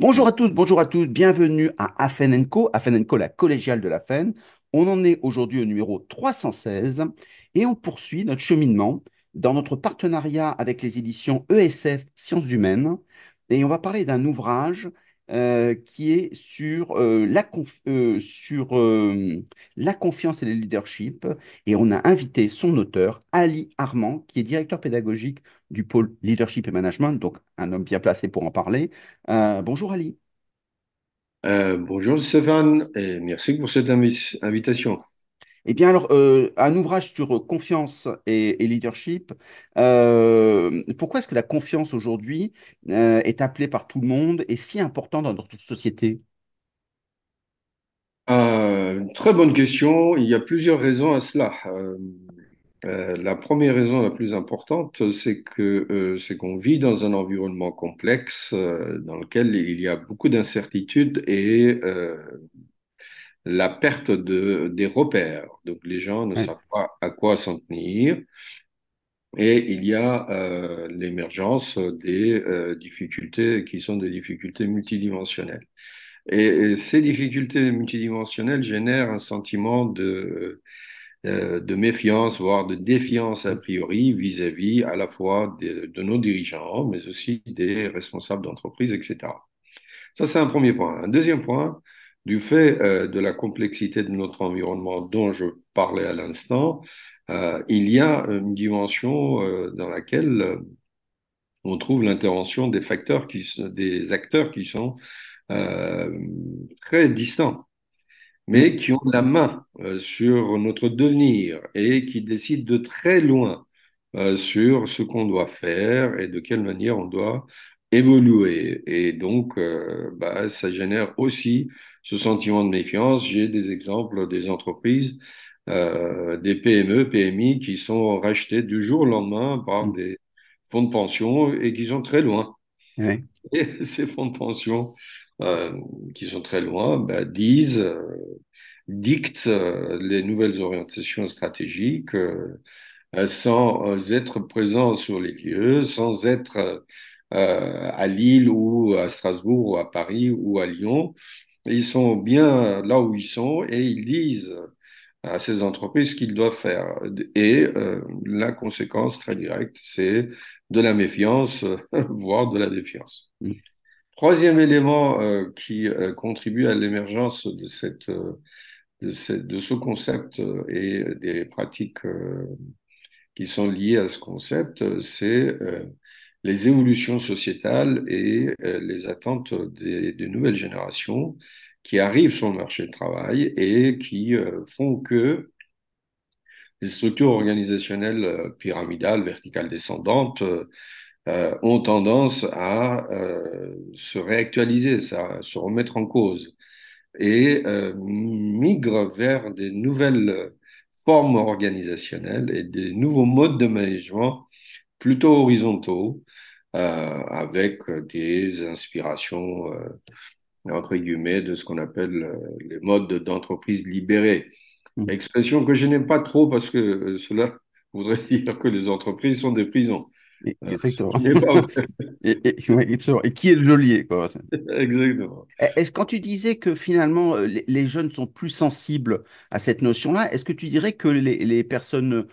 Bonjour à toutes, bonjour à tous, bienvenue à Afen Co, Afen la collégiale de la FEN. On en est aujourd'hui au numéro 316 et on poursuit notre cheminement dans notre partenariat avec les éditions ESF Sciences Humaines. Et on va parler d'un ouvrage euh, qui est sur, euh, la, euh, sur la confiance et le leadership. Et on a invité son auteur, Ali Armand, qui est directeur pédagogique du pôle leadership et management, donc un homme bien placé pour en parler. bonjour Ali. bonjour Stéphane, et merci pour cette invitation. Eh bien, alors, euh, un ouvrage sur confiance et, leadership, euh, pourquoi est-ce que la confiance aujourd'hui euh, est appelée par tout le monde et si importante dans notre société? très bonne question. Il y a plusieurs raisons à cela. la première raison la plus importante, c'est que c'est qu'on vit dans un environnement complexe dans lequel il y a beaucoup d'incertitudes et la perte de, des repères. Donc les gens ne savent pas à quoi s'en tenir. Et il y a euh, l'émergence des euh, difficultés qui sont des difficultés multidimensionnelles. Et, ces difficultés multidimensionnelles génèrent un sentiment de, euh, de méfiance, voire de défiance a priori vis-à-vis à la fois de, de nos dirigeants, mais aussi des responsables d'entreprise, etc. Ça, c'est un premier point. Un deuxième point, du fait euh, de la complexité de notre environnement dont je parlais à l'instant, euh, il y a une dimension euh, dans laquelle on trouve l'intervention des facteurs qui, des acteurs qui sont très distants, mais qui ont la main sur notre devenir et qui décident de très loin sur ce qu'on doit faire et de quelle manière on doit évoluer. Et donc, bah, ça génère aussi ce sentiment de méfiance. J'ai des exemples des entreprises, euh, des PME, PMI qui sont rachetées du jour au lendemain par mm. des fonds de pension et qui sont très loin. Et ces fonds de pension euh, qui sont très loin bah, disent, euh, dictent les nouvelles orientations stratégiques sans être présents sur les lieux, sans être à Lille ou à Strasbourg ou à Paris ou à Lyon. Ils sont bien là où ils sont et ils disent à ces entreprises ce qu'ils doivent faire. Et euh, la conséquence très directe, c'est de la méfiance, voire de la défiance. Mm. Troisième élément euh, qui euh, contribue à l'émergence de, cette, de, cette, de ce concept et des pratiques qui sont liées à ce concept, c'est les évolutions sociétales et euh, les attentes des, nouvelles générations qui arrivent sur le marché du travail et qui euh, font que les structures organisationnelles euh, pyramidales, verticales descendantes, ont tendance à se réactualiser, à se remettre en cause et migrent vers des nouvelles formes organisationnelles et des nouveaux modes de management plutôt horizontaux euh, avec des inspirations, euh, entre guillemets, de ce qu'on appelle euh, les modes d'entreprise libérée. Mmh. Expression que je n'aime pas trop parce que cela voudrait dire que les entreprises sont des prisons. Exactement. et, et, qui est le geôlier Exactement. Est-ce quand tu disais que finalement les, jeunes sont plus sensibles à cette notion-là, est-ce que tu dirais que les, les personnes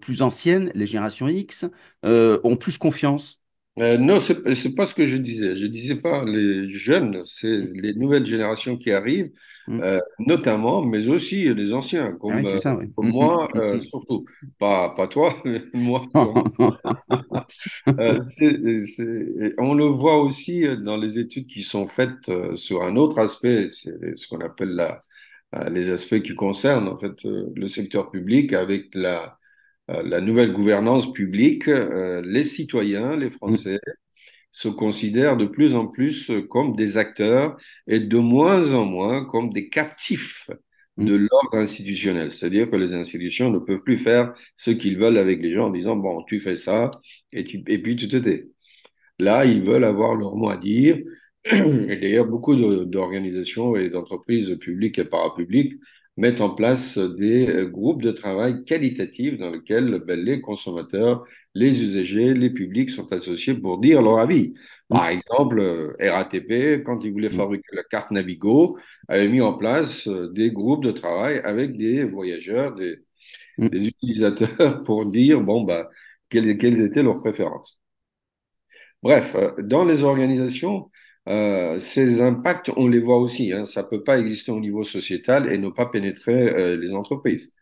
plus anciennes, les générations X, ont plus confiance? Euh, non, c'est n'est pas ce que je disais. Je disais pas les jeunes, c'est les nouvelles générations qui arrivent, mm. euh, notamment, mais aussi les anciens, comme, ah ça, euh, comme mm, moi, mm, euh, surtout. Pas, pas toi, mais moi. Euh, on le voit aussi dans les études qui sont faites sur un autre aspect, c'est ce qu'on appelle la, les aspects qui concernent en fait le secteur public avec la la nouvelle gouvernance publique, les citoyens, les Français, se considèrent de plus en plus comme des acteurs et de moins en moins comme des captifs de mm. l'ordre institutionnel. C'est-à-dire que les institutions ne peuvent plus faire ce qu'ils veulent avec les gens en disant, bon, tu fais ça et, et puis tu te tais. Là, ils veulent avoir leur mot à dire. Et d'ailleurs, beaucoup d'organisations et d'entreprises publiques et parapubliques mettent en place des groupes de travail qualitatifs dans lesquels ben, les consommateurs, les usagers, les publics sont associés pour dire leur avis. Par exemple, euh, RATP, quand ils voulaient fabriquer la carte Navigo, avait mis en place euh, des groupes de travail avec des voyageurs, des, des utilisateurs pour dire bon bah quelles, quelles étaient leurs préférences. Bref, dans les organisations, euh, ces impacts, on les voit aussi. Hein. Ça ne peut pas exister au niveau sociétal et ne pas pénétrer euh, les entreprises.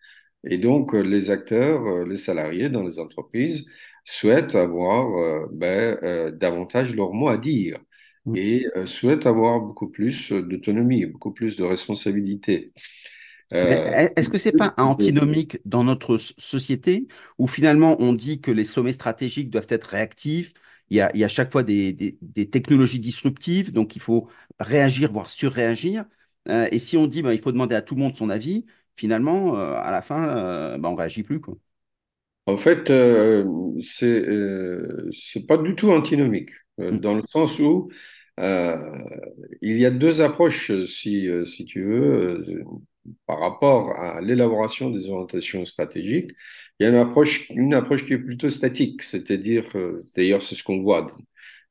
Et donc, euh, les acteurs, euh, les salariés dans les entreprises souhaitent avoir euh, ben, davantage leur mot à dire Mm. et souhaitent avoir beaucoup plus d'autonomie, beaucoup plus de responsabilité. Euh, est-ce que c'est pas antinomique dans notre société où finalement on dit que les sommets stratégiques doivent être réactifs, il y a, il y a chaque fois des, des- des technologies disruptives, donc il faut réagir, voire surréagir. Euh, et si on dit ben, il faut demander à tout le monde son avis, finalement, euh, à la fin, euh, ben, on réagit plus, quoi. En fait, euh, c'est euh, pas du tout antinomique, euh, Mm, dans le sens où il y a deux approches, si, si tu veux, par rapport à l'élaboration des orientations stratégiques. Il y a une approche, une approche qui est plutôt statique, c'est-à-dire, d'ailleurs, c'est ce qu'on voit dans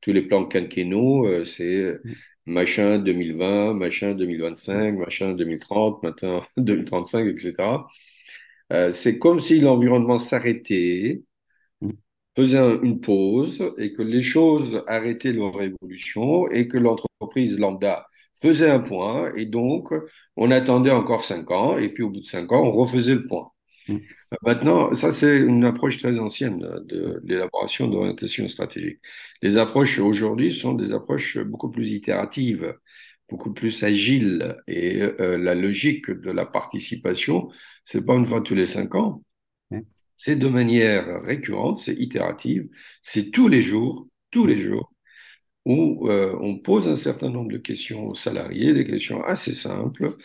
tous les plans quinquennaux, c'est mm, machin 2020, machin 2025, machin 2030, machin 2035, etc. Euh, c'est comme si l'environnement s'arrêtait mm, faisait un- une pause et que les choses arrêtaient leur évolution et que l'entreprise lambda faisait un point et donc on attendait encore cinq ans et puis au bout de cinq ans on refaisait le point. Mm, Maintenant, ça c'est une approche très ancienne de l'élaboration d'orientation stratégique. Les approches aujourd'hui sont des approches beaucoup plus itératives, beaucoup plus agiles et euh, la logique de la participation, c'est pas une fois tous les cinq ans, mm, c'est de manière récurrente, c'est itérative, c'est tous les jours, tous mm, les jours, où euh, on pose un certain nombre de questions aux salariés, des questions assez simples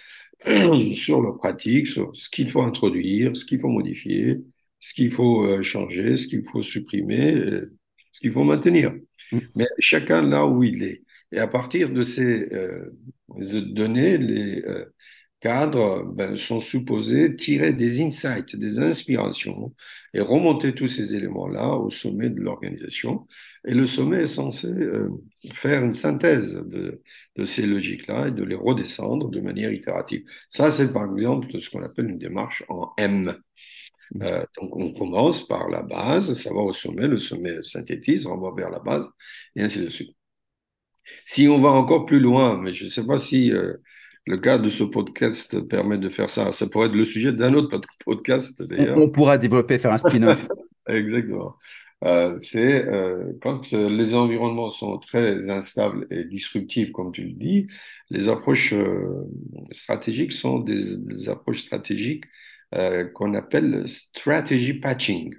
sur leur pratique, sur ce qu'il faut introduire, ce qu'il faut modifier, ce qu'il faut euh, changer, ce qu'il faut supprimer, euh, ce qu'il faut maintenir. mm, Mais chacun là où il est. Et à partir de ces euh, données, les, euh, cadres ben, sont supposés tirer des insights, des inspirations et remonter tous ces éléments-là au sommet de l'organisation. Et le sommet est censé euh, faire une synthèse de, de ces logiques-là et de les redescendre de manière itérative. Ça, c'est par exemple ce qu'on appelle une démarche en M. mm. Euh, donc on commence par la base, ça va au sommet, le sommet synthétise, on va vers la base, et ainsi de suite. Si on va encore plus loin, mais je ne sais pas si euh, le cadre de ce podcast permet de faire ça, ça pourrait être le sujet d'un autre pod- podcast On, d'ailleurs. on pourra développer, faire un spin-off. Exactement. Euh, c'est euh, quand euh, les environnements sont très instables et disruptifs, comme tu le dis, les approches euh, stratégiques sont des, des approches stratégiques qu'on appelle strategy patching.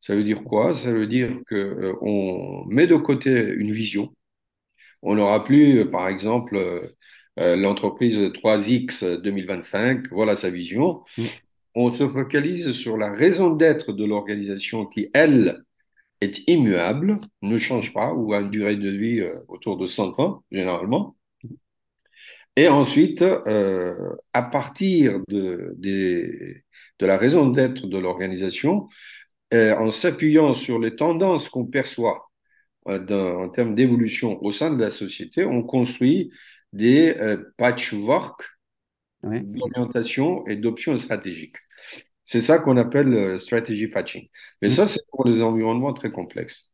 Ça veut dire quoi? Ça veut dire que euh, on met de côté une vision on n'aura plus, par exemple, l'entreprise 3X 2025, voilà sa vision. Mm, On se focalise sur la raison d'être de l'organisation qui, elle, est immuable, ne change pas ou a une durée de vie euh, autour de 100 ans, généralement. Et ensuite, euh, à partir de, des- de la raison d'être de l'organisation, euh, en s'appuyant sur les tendances qu'on perçoit euh, en termes d'évolution au sein de la société, on construit des euh, patchwork ouais. d'orientation et d'options stratégiques. C'est ça qu'on appelle euh, strategy patching. Mais Mm, ça, c'est pour les environnements très complexes.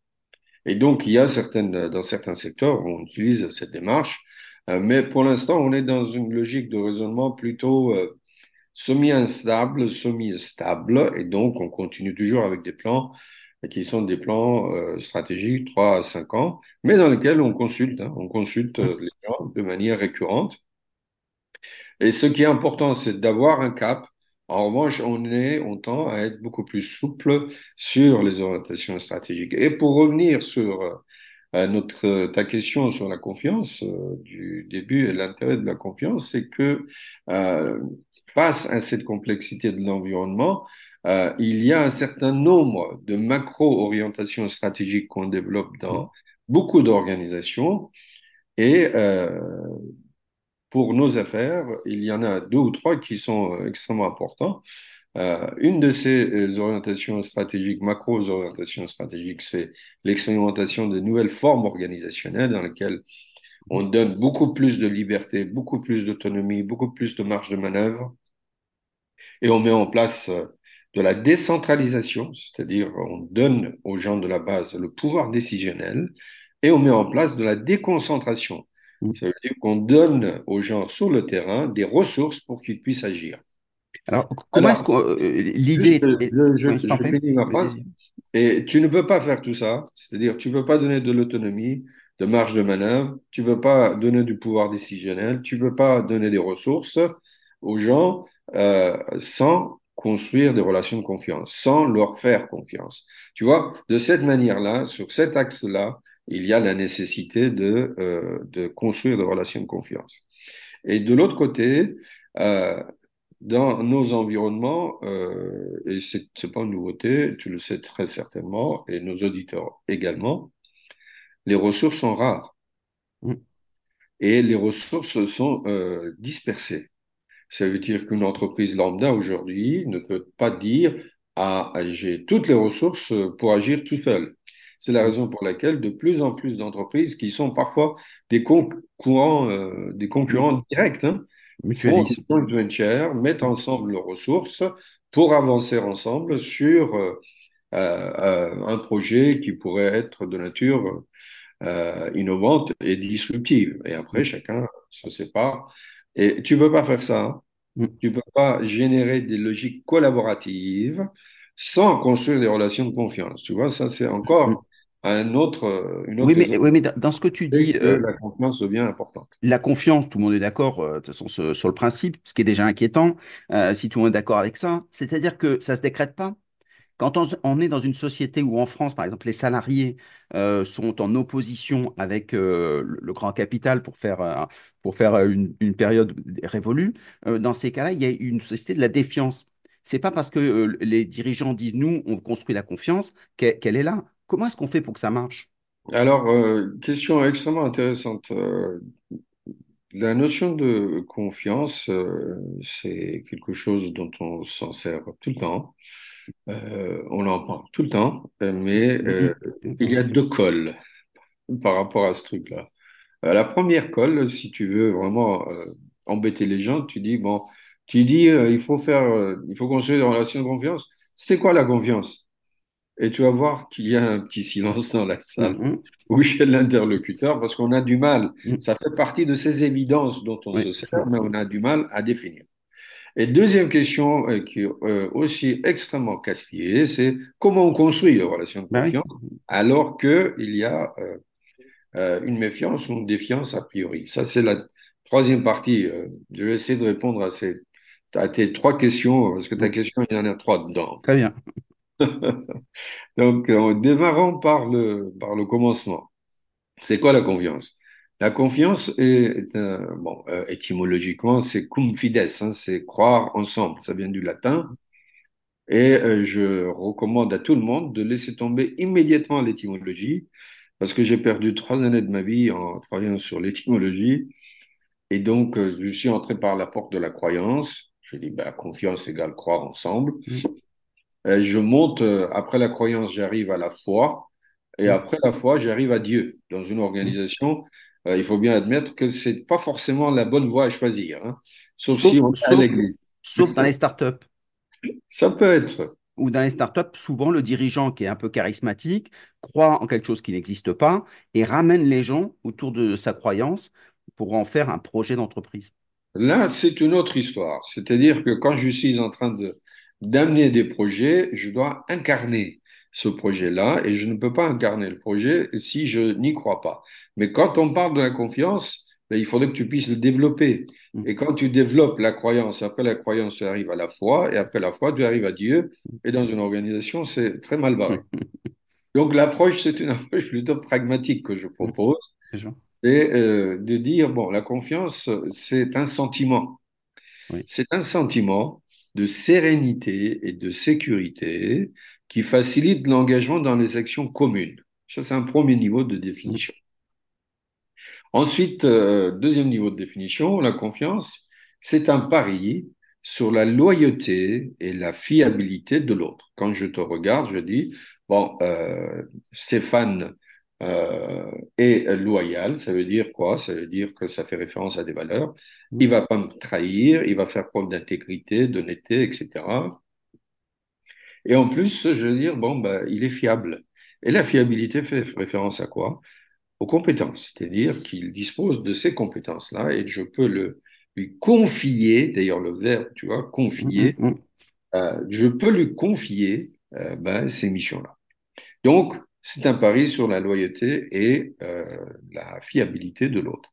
Et donc, il y a certaines, dans certains secteurs, on utilise cette démarche, euh, mais pour l'instant, on est dans une logique de raisonnement plutôt euh, semi-instable, semi-stable, et donc on continue toujours avec des plans qui sont des plans euh, stratégiques 3 à 5 ans, mais dans lesquels on consulte, hein, on consulte euh, les gens de manière récurrente. Et ce qui est important, c'est d'avoir un cap. En revanche, on est, on tend à être beaucoup plus souple sur les orientations stratégiques. Et pour revenir sur euh, notre, ta question sur la confiance euh, du début et l'intérêt de la confiance, c'est que face à cette complexité de l'environnement, euh, il y a un certain nombre de macro-orientations stratégiques qu'on développe dans beaucoup d'organisations. Et euh, pour nos affaires, il y en a deux ou trois qui sont euh, extrêmement importants. Euh, une de ces orientations stratégiques, macro-orientations stratégiques, c'est l'expérimentation de nouvelles formes organisationnelles dans lesquelles on donne beaucoup plus de liberté, beaucoup plus d'autonomie, beaucoup plus de marge de manœuvre, et on met en place de la décentralisation, c'est-à-dire on donne aux gens de la base le pouvoir décisionnel, et on met en place de la déconcentration. Mm. Ça veut dire qu'on donne aux gens sur le terrain des ressources pour qu'ils puissent agir. Alors, comment est-ce que euh, l'idée je, je, finis ma phrase. Et tu ne peux pas faire tout ça, c'est-à-dire tu ne peux pas donner de l'autonomie, de marge de manœuvre, tu ne peux pas donner du pouvoir décisionnel, tu ne peux pas donner des ressources aux gens euh, sans construire des relations de confiance, sans leur faire confiance. Tu vois, de cette manière-là, sur cet axe-là, il y a la nécessité de, euh, de construire des relations de confiance. Et de l'autre côté, euh, dans nos environnements, euh, et c'est n'est pas une nouveauté, tu le sais très certainement, et nos auditeurs également, les ressources sont rares Mm. et les ressources sont euh, dispersées. Ça veut dire qu'une entreprise lambda aujourd'hui ne peut pas dire ah, j'ai toutes les ressources pour agir tout seul. C'est la Mm. raison pour laquelle de plus en plus d'entreprises qui sont parfois des concurrents, euh, des concurrents directs, hein, font joint venture, mettent Mm. ensemble leurs ressources pour avancer ensemble sur euh, euh, un projet qui pourrait être de nature euh, innovante et disruptive. Et après, Mm. chacun se sépare. Et tu ne peux pas faire ça. hein. Mm. Tu ne peux pas générer des logiques collaboratives sans construire des relations de confiance. Tu vois, ça, c'est Mm. encore un autre, une Oui, autre mais, raison oui, mais dans ce que tu dis, que euh, la confiance devient importante. la confiance, tout le monde est d'accord, euh, sur le principe, ce qui est déjà inquiétant, euh, si tout le monde est d'accord avec ça, c'est-à-dire que ça ne se décrète pas. Quand on, est dans une société où en France, par exemple, les salariés euh, sont en opposition avec euh, le, grand capital pour faire, euh, pour faire une, période révolue, dans ces cas-là, il y a une société de la défiance. C'est pas parce que les dirigeants disent nous, on construit la confiance qu'elle est là. Comment est-ce qu'on fait pour que ça marche? Alors, question extrêmement intéressante. La notion de confiance, c'est quelque chose dont on s'en sert tout le temps. Euh, on en parle tout le temps, euh, mais euh, il y a deux cols par rapport à ce truc-là. Euh, la première colle, si tu veux vraiment embêter les gens, tu dis, bon, tu dis, il faut faire, il faut construire des relations de confiance. C'est quoi la confiance? Et tu vas voir qu'il y a un petit silence dans la salle Mhm. ou chez l'interlocuteur parce qu'on a du mal. Mhm. Ça fait partie de ces évidences dont on se sert, mais on a du mal à définir. Et deuxième question euh, qui est euh, aussi extrêmement casse-pied, c'est comment on construit les relations de oui. confiance alors qu'il y a euh, une méfiance ou une défiance a priori. Ça, c'est la troisième partie. Je vais essayer de répondre à, ces, à tes trois questions, parce que ta Mhm. question, il y en a trois dedans. Très bien. Donc, euh, démarrons par le, par le commencement. C'est quoi la confiance? La confiance est, euh, bon, euh, étymologiquement, c'est cum fides, hein, c'est croire ensemble. Ça vient du latin. Et euh, je recommande à tout le monde de laisser tomber immédiatement l'étymologie, parce que j'ai perdu trois années de ma vie en travaillant sur l'étymologie. Et donc, euh, je suis entré par la porte de la croyance. J'ai dit, bah, confiance égale croire ensemble. Euh, je monte, euh, après la croyance, j'arrive à la foi. Et Mhm. après la foi, j'arrive à Dieu. Dans une Mhm. organisation, euh, il faut bien admettre que c'est pas forcément la bonne voie à choisir, hein, sauf si on sauf dans les startups. Ça peut être. Ou dans les startups, souvent le dirigeant qui est un peu charismatique croit en quelque chose qui n'existe pas et ramène les gens autour de sa croyance pour en faire un projet d'entreprise. Là, c'est une autre histoire. C'est-à-dire que quand je suis en train de d'amener des projets, je dois incarner ce projet-là et je ne peux pas incarner le projet si je n'y crois pas. Mais quand on parle de la confiance, ben, il faudrait que tu puisses le développer. Mhm. Et quand tu développes la croyance, après la croyance, tu arrives à la foi, et après la foi, tu arrives à Dieu. Et dans une organisation, c'est très mal barré. Donc l'approche, c'est une approche plutôt pragmatique que je propose. Gens. C'est euh, de dire, bon, la confiance, c'est un sentiment. Oui. C'est un sentiment de sérénité et de sécurité qui facilite l'engagement dans les actions communes. Ça, c'est un premier niveau de définition. Ensuite, euh, deuxième niveau de définition, la confiance, c'est un pari sur la loyauté et la fiabilité de l'autre. Quand je te regarde, je dis, bon, euh, Stéphane euh, est loyal, ça veut dire quoi? Ça veut dire que ça fait référence à des valeurs. Il va pas me trahir, il va faire preuve d'intégrité, d'honnêteté, etc. Et en plus, je veux dire, bon, bah, il est fiable. Et la fiabilité fait référence à quoi? Aux compétences, c'est-à-dire qu'il dispose de ces compétences-là et je peux le, lui confier, d'ailleurs le verbe, tu vois, confier, Mm, mm, euh, je peux lui confier euh, ben, ces missions-là. Donc, c'est un pari sur la loyauté et euh, la fiabilité de l'autre.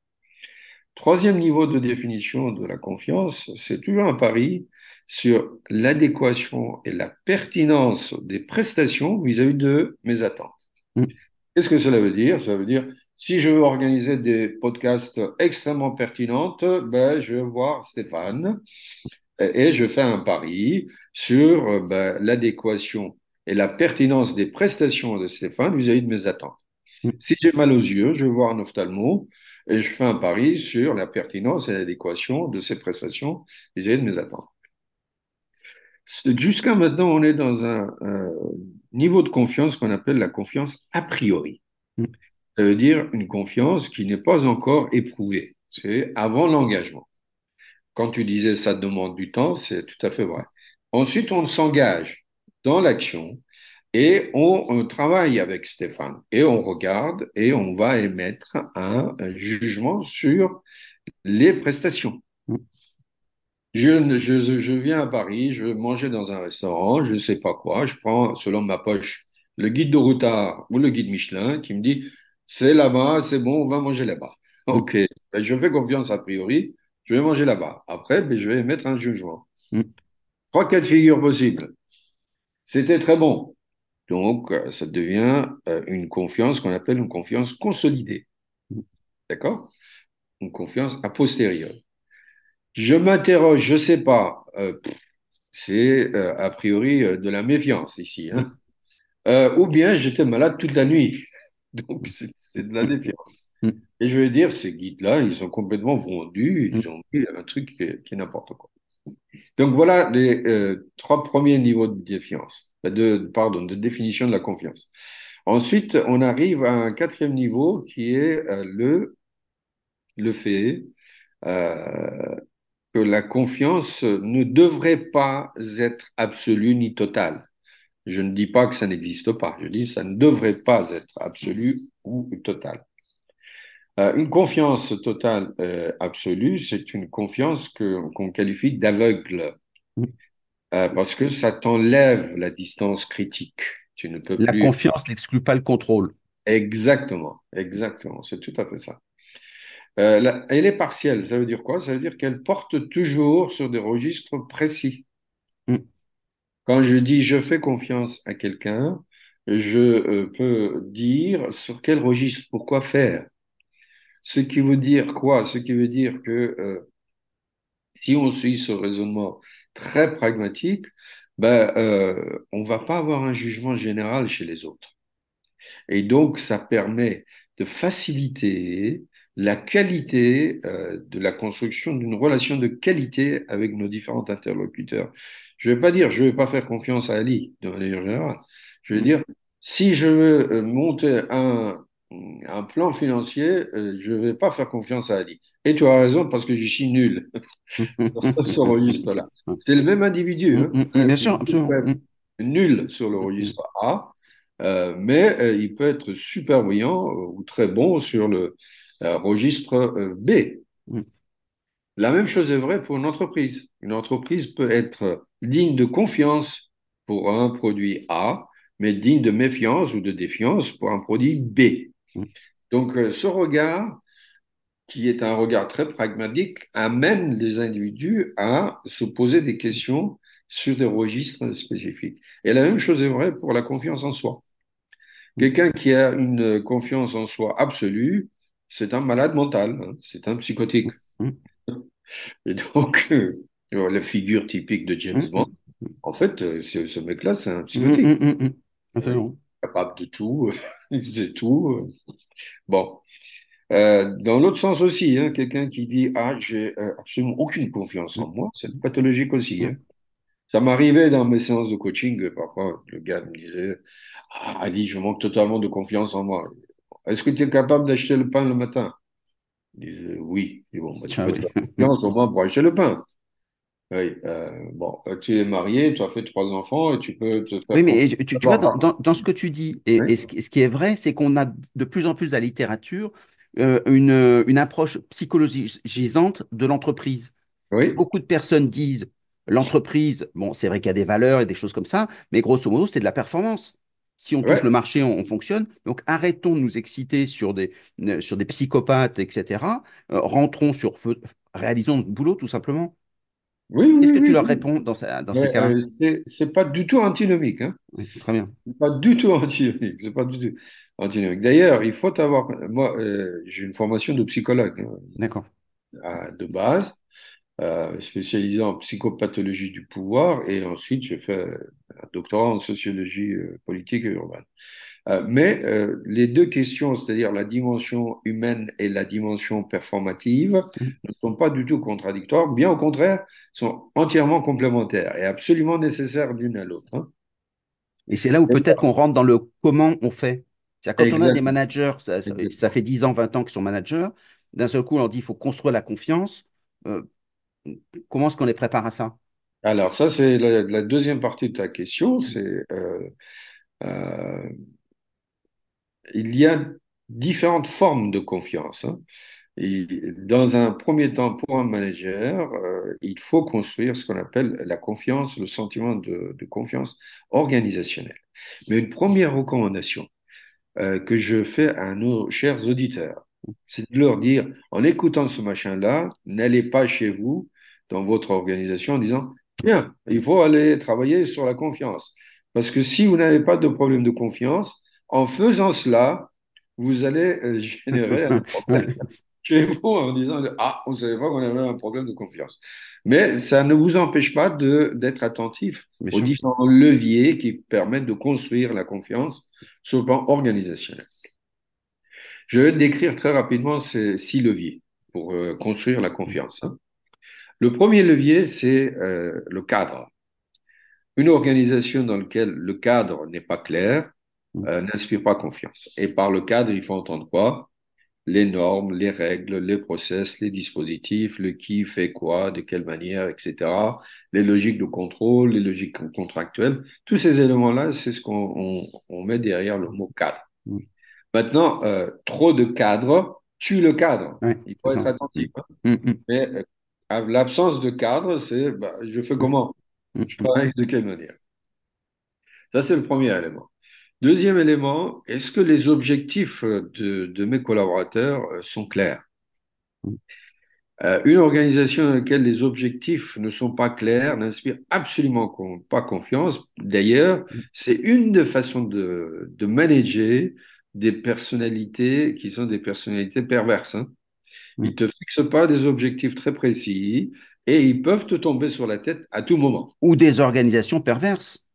Troisième niveau de définition de la confiance, c'est toujours un pari sur l'adéquation et la pertinence des prestations vis-à-vis de mes attentes. mm, Qu'est-ce que cela veut dire? Ça veut dire, si je veux organiser des podcasts extrêmement pertinents, ben, je vais voir Stéphane et je fais un pari sur euh, ben, l'adéquation et la pertinence des prestations de Stéphane vis-à-vis de mes attentes. mm, Si j'ai mal aux yeux, je vais voir un ophtalmo et je fais un pari sur la pertinence et l'adéquation de ces prestations vis-à-vis de mes attentes. Jusqu'à maintenant, on est dans un, niveau de confiance qu'on appelle la confiance a priori. mm, Ça veut dire une confiance qui n'est pas encore éprouvée. C'est avant l'engagement. Quand tu disais ça demande du temps, c'est tout à fait vrai. Ensuite, on s'engage dans l'action et on, on travaille avec Stéphane et on regarde et on va émettre un, un jugement sur les prestations. Je, je, je viens à Paris, je veux manger dans un restaurant, je ne sais pas quoi, je prends, selon ma poche, le guide de routard ou le guide Michelin qui me dit, c'est là-bas, c'est bon, on va manger là-bas. Ok, Ben, je fais confiance a priori, je vais manger là-bas. Après, ben, je vais émettre un jugement. mm, Trois cas de figure possibles. C'était très bon. Donc, euh, ça devient euh, une confiance qu'on appelle une confiance consolidée. mm, D'accord? Une confiance a posteriori. Je m'interroge, je ne sais pas. Euh, c'est euh, a priori euh, de la méfiance ici. mm, Hein? Ou bien j'étais malade toute la nuit. Donc, c'est de la défiance. mm, Et je vais dire, ces guides-là, ils sont complètement vendus, mm, ils ont mis un truc qui est, n'importe quoi. Donc, voilà les trois premiers niveaux de défiance, de, pardon, de définition de la confiance. Ensuite, on arrive à un quatrième niveau qui est le, le fait euh, que la confiance ne devrait pas être absolue ni totale. Je ne dis pas que ça n'existe pas, je dis que ça ne devrait pas être absolu ou total. Euh, une confiance totale euh, absolue, c'est une confiance qu'on qualifie d'aveugle, euh, parce que ça t'enlève la distance critique. Tu ne peux La plus. confiance n'exclut pas le contrôle. Exactement, exactement, c'est tout à fait ça. Euh, elle est partielle, ça veut dire quoi? Ça veut dire qu'elle porte toujours sur des registres précis. Mm, Quand je dis je fais confiance à quelqu'un, je euh, peux dire sur quel registre, pourquoi faire. Ce qui veut dire quoi? Ce qui veut dire que euh, si on suit ce raisonnement très pragmatique, ben, euh, on va pas avoir un jugement général chez les autres. Et donc, ça permet de faciliter la qualité euh, de la construction d'une relation de qualité avec nos différents interlocuteurs. Je ne vais pas dire, je ne vais pas faire confiance à Ali, de manière générale. Je vais mm, dire, si je veux euh, monter un, un plan financier, euh, je ne vais pas faire confiance à Ali. Et tu as raison, parce que je suis nul sur mm, ce, registre-là. C'est le même individu, mm, hein. mm, Bien sûr, absolument. nul sur le registre A, euh, mais euh, il peut être super brillant euh, ou très bon sur le registre euh, B. mm, La même chose est vraie pour une entreprise. Une entreprise peut être digne de confiance pour un produit A, mais digne de méfiance ou de défiance pour un produit B. mm, Donc, euh, ce regard, qui est un regard très pragmatique, amène les individus à se poser des questions sur des registres spécifiques. Et la même chose est vraie pour la confiance en soi. mm, Quelqu'un qui a une confiance en soi absolue, c'est un malade mental, hein, c'est un psychotique. mm, Et donc, euh, la figure typique de James mm, Bond, en fait, euh, ce mec-là, c'est un psychotique. Euh, Absolument. capable de tout, il sait tout. Bon. Euh, dans l'autre sens aussi, hein, quelqu'un qui dit Ah, j'ai absolument aucune confiance en moi, c'est pathologique aussi. hein. Ça m'arrivait dans mes séances de coaching, parfois le gars me disait Ah, Ali, je manque totalement de confiance en moi. Est-ce que tu es capable d'acheter le pain le matin? Je disais Oui. Bon, bah, tu Ah peux te oui. faire confiance au moins pour acheter le pain. Oui. euh, bon, euh, tu es marié, tu as fait trois enfants et tu peux te Oui, faire mais confiance. tu, tu vois, dans, D'abord, dans- dans ce que tu dis, et, et Oui. ce, qui ce qui est vrai, c'est qu'on a de plus en plus dans la littérature euh, une, une approche psychologisante de l'entreprise. Oui. Beaucoup de personnes disent l'entreprise, bon, c'est vrai qu'il y a des valeurs et des choses comme ça, mais grosso modo, c'est de la performance. Si on touche le marché, on, on fonctionne. Donc arrêtons de nous exciter sur des, euh, sur des psychopathes, etc. Euh, rentrons sur, feu- réalisons notre boulot tout simplement. Oui, Qu'est-ce oui, que tu leur réponds dans, ça- dans ces cas-là? euh, c'est pas du tout antinomique, hein. Très bien. Pas du tout antinomique. C'est pas du tout antinomique. D'ailleurs, il faut avoir. Moi, euh, j'ai une formation de psychologue hein, D'accord. à- de base, euh, spécialisé en psychopathologie du pouvoir, et ensuite j'ai fait un doctorat en sociologie euh, politique et urbaine. Euh, mais euh, les deux questions, c'est-à-dire la dimension humaine et la dimension performative, Mm. ne sont pas du tout contradictoires, bien au contraire, sont entièrement complémentaires et absolument nécessaires l'une à l'autre. hein. Et c'est là où peut-être qu'on rentre dans le comment on fait. C'est-à-dire quand on a des managers, ça, ça- ça Exactement. fait 10 ans, 20 ans qu'ils sont managers, d'un seul coup, on leur dit il faut construire la confiance. Euh, comment est-ce qu'on les prépare à ça? Alors, ça, c'est la, deuxième partie de ta question, c'est euh, euh, il y a différentes formes de confiance. hein. Dans un premier temps, pour un manager, euh, il faut construire ce qu'on appelle la confiance, le sentiment de, confiance organisationnelle. Mais une première recommandation que je fais à nos chers auditeurs, c'est de leur dire, en écoutant ce machin-là, n'allez pas chez vous, dans votre organisation, en disant, tiens, il faut aller travailler sur la confiance. Parce que si vous n'avez pas de problème de confiance, en faisant cela, vous allez euh, générer un problème chez vous en disant, ah, on ne savait pas qu'on avait un problème de confiance. Mais ça ne vous empêche pas d'être attentif bien aux sûr. différents leviers qui permettent de construire la confiance sur le plan organisationnel. Je vais décrire très rapidement ces six leviers pour euh, construire la confiance. hein. Le premier levier, c'est euh, le cadre. Une organisation dans laquelle le cadre n'est pas clair euh, n'inspire pas confiance. Et par le cadre, il faut entendre quoi? Les normes, les règles, les process, les dispositifs, le qui fait quoi, de quelle manière, etc. Les logiques de contrôle, les logiques contractuelles. Tous ces éléments-là, c'est ce qu'on on- on met derrière le mot cadre. Maintenant, euh, trop de cadre tue le cadre. Il faut être attentif. hein. Mm, mm, Mais euh, à l'absence de cadre, c'est bah, je fais mm, comment? mm, Je travaille de quelle manière? Ça, c'est le premier élément. Deuxième élément, est-ce que les objectifs de, de mes collaborateurs euh, sont clairs? mm, Euh, une organisation dans laquelle les objectifs ne sont pas clairs n'inspire absolument pas confiance. D'ailleurs, mm, c'est une des façons de, de manager des personnalités qui sont des personnalités perverses. hein. Ils te fixent pas des objectifs très précis et ils peuvent te tomber sur la tête à tout moment. Ou des organisations perverses.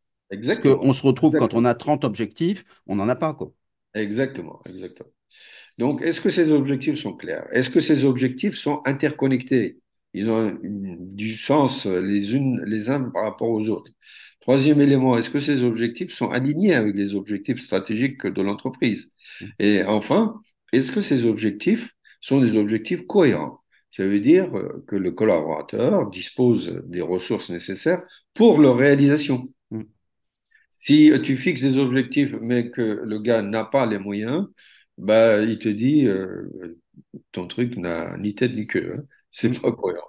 Parce qu'on Exactement. se retrouve quand on Exactement. a 30 objectifs, on n'en a pas, quoi. Exactement. Exactement. Donc, est-ce que ces objectifs sont clairs? Est-ce que ces objectifs sont interconnectés? Ils ont un- une- du sens les unes, les uns par rapport aux autres. Troisième élément, est-ce que ces objectifs sont alignés avec les objectifs stratégiques de l'entreprise? Mm, Et enfin, est-ce que ces objectifs sont des objectifs cohérents? Ça veut dire euh, que le collaborateur dispose des ressources nécessaires pour leur réalisation. mm, Si tu fixes des objectifs, mais que le gars n'a pas les moyens, bah, il te dit, euh, ton truc n'a ni tête ni queue. hein. C'est pas cohérent.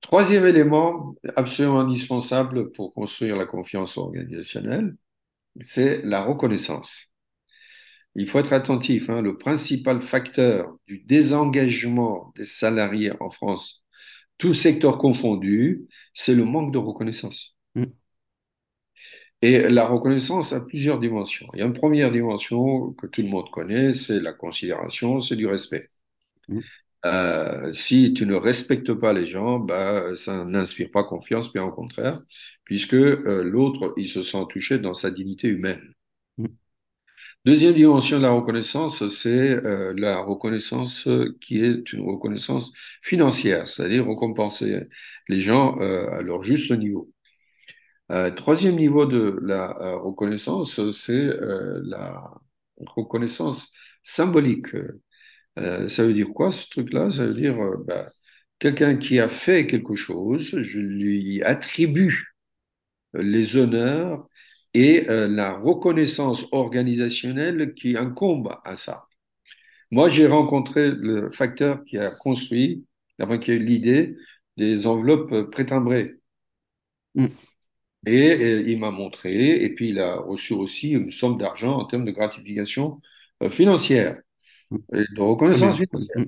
Troisième élément absolument indispensable pour construire la confiance organisationnelle, c'est la reconnaissance. Il faut être attentif, hein. Le principal facteur du désengagement des salariés en France, tout secteur confondu, c'est le manque de reconnaissance. mm, Et la reconnaissance a plusieurs dimensions. Il y a une première dimension que tout le monde connaît, c'est la considération, c'est du respect. mm. Euh, si tu ne respectes pas les gens, bah, ça n'inspire pas confiance, bien au contraire, puisque euh, l'autre, il se sent touché dans sa dignité humaine. Deuxième dimension de la reconnaissance, c'est euh, la reconnaissance qui est une reconnaissance financière, c'est-à-dire récompenser les gens euh, à leur juste niveau. Euh, troisième niveau de la reconnaissance, c'est la reconnaissance symbolique. Ça veut dire quoi ce truc-là? Ça veut dire bah, quelqu'un qui a fait quelque chose, je lui attribue les honneurs et euh, la reconnaissance organisationnelle qui incombe à ça. Moi, j'ai rencontré le facteur qui a construit, enfin, qui a eu l'idée des enveloppes pré-timbrées. Mm. Et, et il m'a montré, et puis il a reçu aussi une somme d'argent en termes de gratification euh, financière Mm. et de reconnaissance financière. Mm.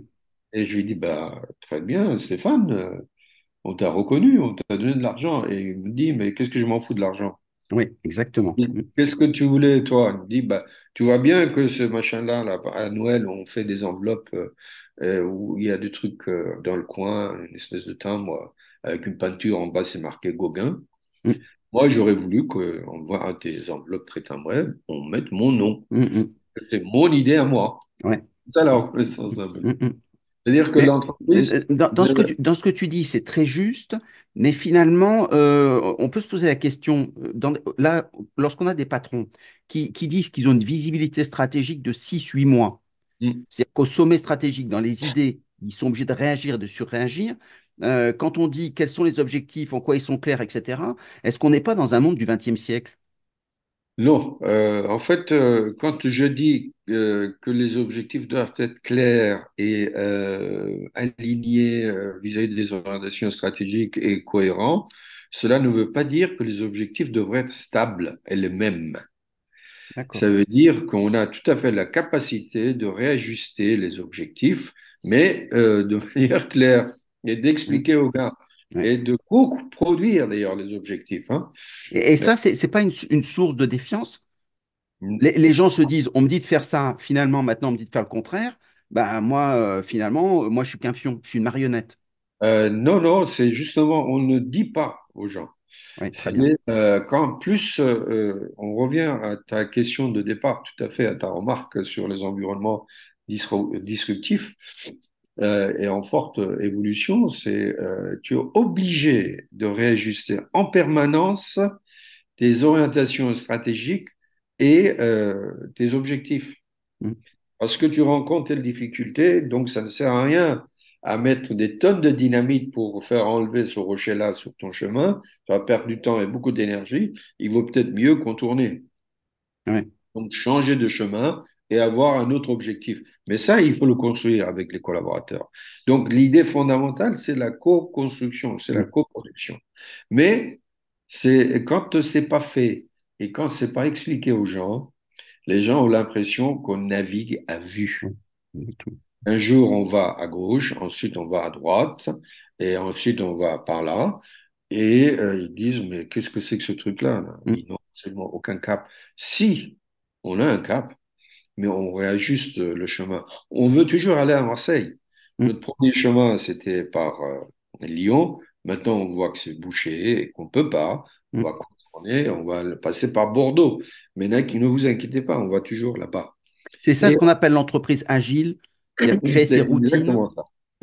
Et je lui ai dit, bah, très bien, Stéphane, euh, on t'a reconnu, on t'a donné de l'argent. Et il me dit, mais qu'est-ce que je m'en fous de l'argent? Oui, exactement. Mm. Qu'est-ce que tu voulais, toi? Dit, bah, tu vois bien que ce machin-là, là, à Noël, on fait des enveloppes euh, euh, où il y a des trucs euh, dans le coin, une espèce de timbre avec une peinture en bas, c'est marqué Gauguin. Mm. Moi, j'aurais voulu qu'on voit tes enveloppes pré-timbrées, on mette mon nom. Mm. Mm. C'est mon idée à moi. Ouais. Ça reconnaissance symbolique. Mm. Mm. C'est-à-dire que l'entreprise, euh, dans, dans ce que tu, dans ce que tu dis, c'est très juste, mais finalement, euh, on peut se poser la question, euh, dans, là, lorsqu'on a des patrons qui, qui disent qu'ils ont une visibilité stratégique de six huit mois, Mm. c'est-à-dire qu'au sommet stratégique, dans les idées, ils sont obligés de réagir, de surréagir. Euh, quand on dit quels sont les objectifs, en quoi ils sont clairs, etc., est-ce qu'on n'est pas dans un monde du XXe siècle? non. Euh, en fait, quand je dis euh, que les objectifs doivent être clairs et euh, alignés euh, vis-à-vis des orientations stratégiques et cohérents, cela ne veut pas dire que les objectifs devraient être stables et les mêmes. Ça veut dire qu'on a tout à fait la capacité de réajuster les objectifs, mais euh, de manière claire et d'expliquer aux gars et de co-produire d'ailleurs les objectifs. Hein. Et, et ça, c'est c'est pas une, une source de défiance? Les, les gens se disent, on me dit de faire ça, finalement, maintenant, on me dit de faire le contraire. Ben, moi, euh, finalement, euh, moi, je suis qu'un pion, je suis une marionnette. Euh, non, non, c'est justement, on ne dit pas aux gens. Oui, très C'est bien. euh, quand plus euh, on revient à ta question de départ, tout à fait à ta remarque sur les environnements disruptifs et en forte évolution, c'est tu es obligé de réajuster en permanence tes orientations stratégiques et euh, tes objectifs. Mm. Parce que tu rencontres telle difficulté, donc ça ne sert à rien à mettre des tonnes de dynamite pour faire enlever ce rocher-là sur ton chemin. Tu vas perdre du temps et beaucoup d'énergie. Il vaut peut-être mieux contourner. Ouais. Donc changer de chemin et avoir un autre objectif. Mais ça, il faut le construire avec les collaborateurs. Donc l'idée fondamentale, c'est la co-construction, c'est la Mm. coproduction. Mais c'est quand c'est pas fait et quand c'est pas expliqué aux gens, les gens ont l'impression qu'on navigue à vue. Un jour, on va à gauche, ensuite on va à droite, et ensuite on va par là. Et euh, ils disent, mais qu'est-ce que c'est que ce truc-là? là? Mm. Ils n'ont absolument aucun cap. Si on a un cap, mais on réajuste le chemin. On veut toujours aller à Marseille. Mm. Notre premier chemin, c'était par euh, Lyon. Maintenant, on voit que c'est bouché et qu'on ne peut pas. On Mm. va on va passer par Bordeaux. Mais là, ne vous inquiétez pas, on va toujours là-bas. C'est ça Et ce qu'on appelle l'entreprise agile, qui a créé ses routines.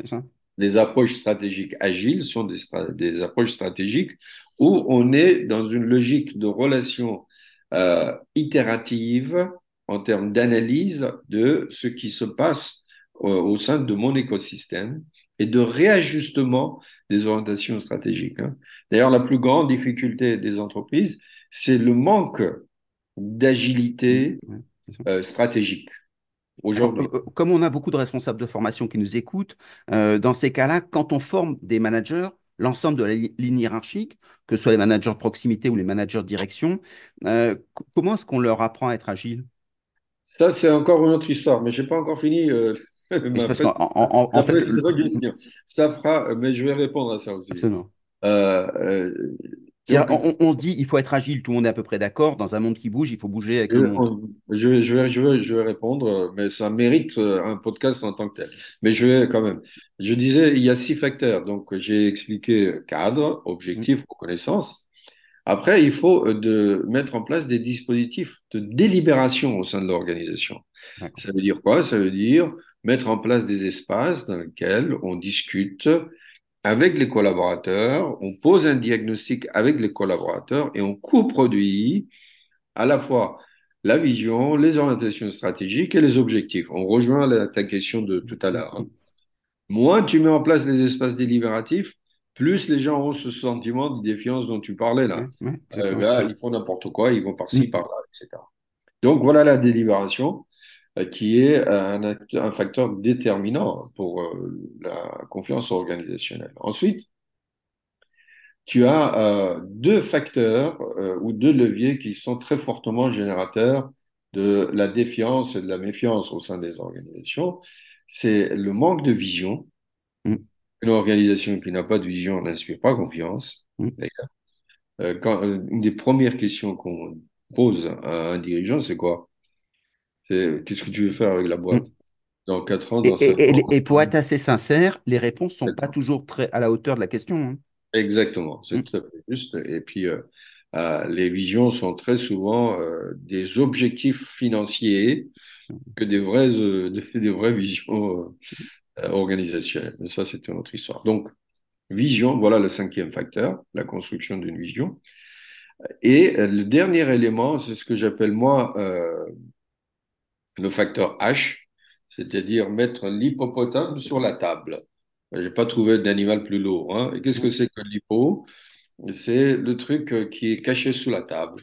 ça Les approches stratégiques agiles sont des, stra- des approches stratégiques où on est dans une logique de relation euh, itérative en termes d'analyse de ce qui se passe euh, au sein de mon écosystème et de réajustement des orientations stratégiques. hein. D'ailleurs, la plus grande difficulté des entreprises, c'est le manque d'agilité euh, stratégique aujourd'hui. euh, comme on a beaucoup de responsables de formation qui nous écoutent, euh, dans ces cas-là, quand on forme des managers, l'ensemble de la li- ligne hiérarchique, que ce soit les managers de proximité ou les managers de direction, euh, comment est-ce qu'on leur apprend à être agile? Ça, c'est encore une autre histoire, mais je n'ai pas encore fini euh, ma, parce en, en- en ma fait, le-. Ça fera, mais je vais répondre à ça aussi. absolument. Euh, euh, donc, on, on se dit, il faut être agile, tout le monde est à peu près d'accord. Dans un monde qui bouge, il faut bouger avec je, le monde. on- je vais, je vais, je vais, je vais répondre, euh, mais ça mérite euh, un podcast en tant que tel. Mais je vais quand même. Je disais, il y a six facteurs. Donc, j'ai expliqué cadre, Mm, objectif, reconnaissance. Après, il faut euh, de mettre en place des dispositifs de délibération au sein de l'organisation. Ça veut dire quoi? Ça veut dire mettre en place des espaces dans lesquels on discute avec les collaborateurs, on pose un diagnostic avec les collaborateurs et on coproduit à la fois la vision, les orientations stratégiques et les objectifs. On rejoint la, ta question de tout à l'heure. hein. Moins tu mets en place les espaces délibératifs, plus les gens ont ce sentiment de défiance dont tu parlais là. Euh, là, ils font n'importe quoi, ils vont par-ci, par-là, etc. Donc voilà la délibération qui est euh, un, act- un facteur déterminant pour euh, la confiance organisationnelle. Ensuite, tu as euh, deux facteurs euh, ou deux leviers qui sont très fortement générateurs de la défiance et de la méfiance au sein des organisations. C'est le manque de vision. Mm. Une organisation qui n'a pas de vision n'inspire pas confiance. Mm. Euh, quand, euh, une des premières questions qu'on pose à un dirigeant, c'est quoi? C'est qu'est-ce que tu veux faire avec la boîte? Mm. Dans 4 ans, Et, dans 5 et- ans? et- et pour être assez sincère, les réponses sont pas toujours très à la hauteur de la question. hein. Exactement, c'est Mm. tout à fait juste. Et puis, euh, euh, les visions sont très souvent euh, des objectifs financiers que des vraies, des, vraies visions organisationnelles. Mais ça, c'est une autre histoire. Donc, vision, voilà le cinquième facteur, la construction d'une vision. Et le dernier élément, c'est ce que j'appelle moi le facteur H, c'est-à-dire mettre l'hippopotame sur la table. Je n'ai pas trouvé d'animal plus lourd. hein. Et qu'est-ce que c'est que l'hippo? C'est le truc euh, qui est caché sous la table.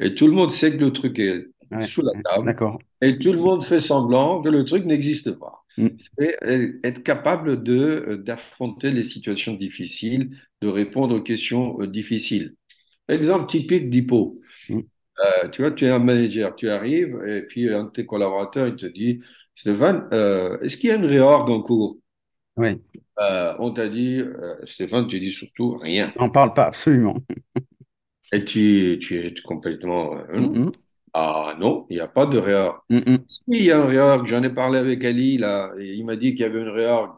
Et tout le monde sait que le truc est Ouais, sous la table. d'accord. Et tout le monde fait semblant que le truc n'existe pas. Mm. C'est euh, être capable de, euh, d'affronter les situations difficiles, de répondre aux questions difficiles. Exemple typique d'Hippo. Euh, tu vois, tu es un manager, tu arrives et puis un de tes collaborateurs, il te dit, Stéphane, euh, est-ce qu'il y a une réorg en cours? Ouais. Euh, on t'a dit, Stéphane, tu dis surtout rien. On parle pas absolument. Et tu, tu es complètement, Mm, mm, ah non, il n'y a pas de réorg. mm, Si, il y a un réorg, j'en ai parlé avec Ali, là, et il m'a dit qu'il y avait une réorg.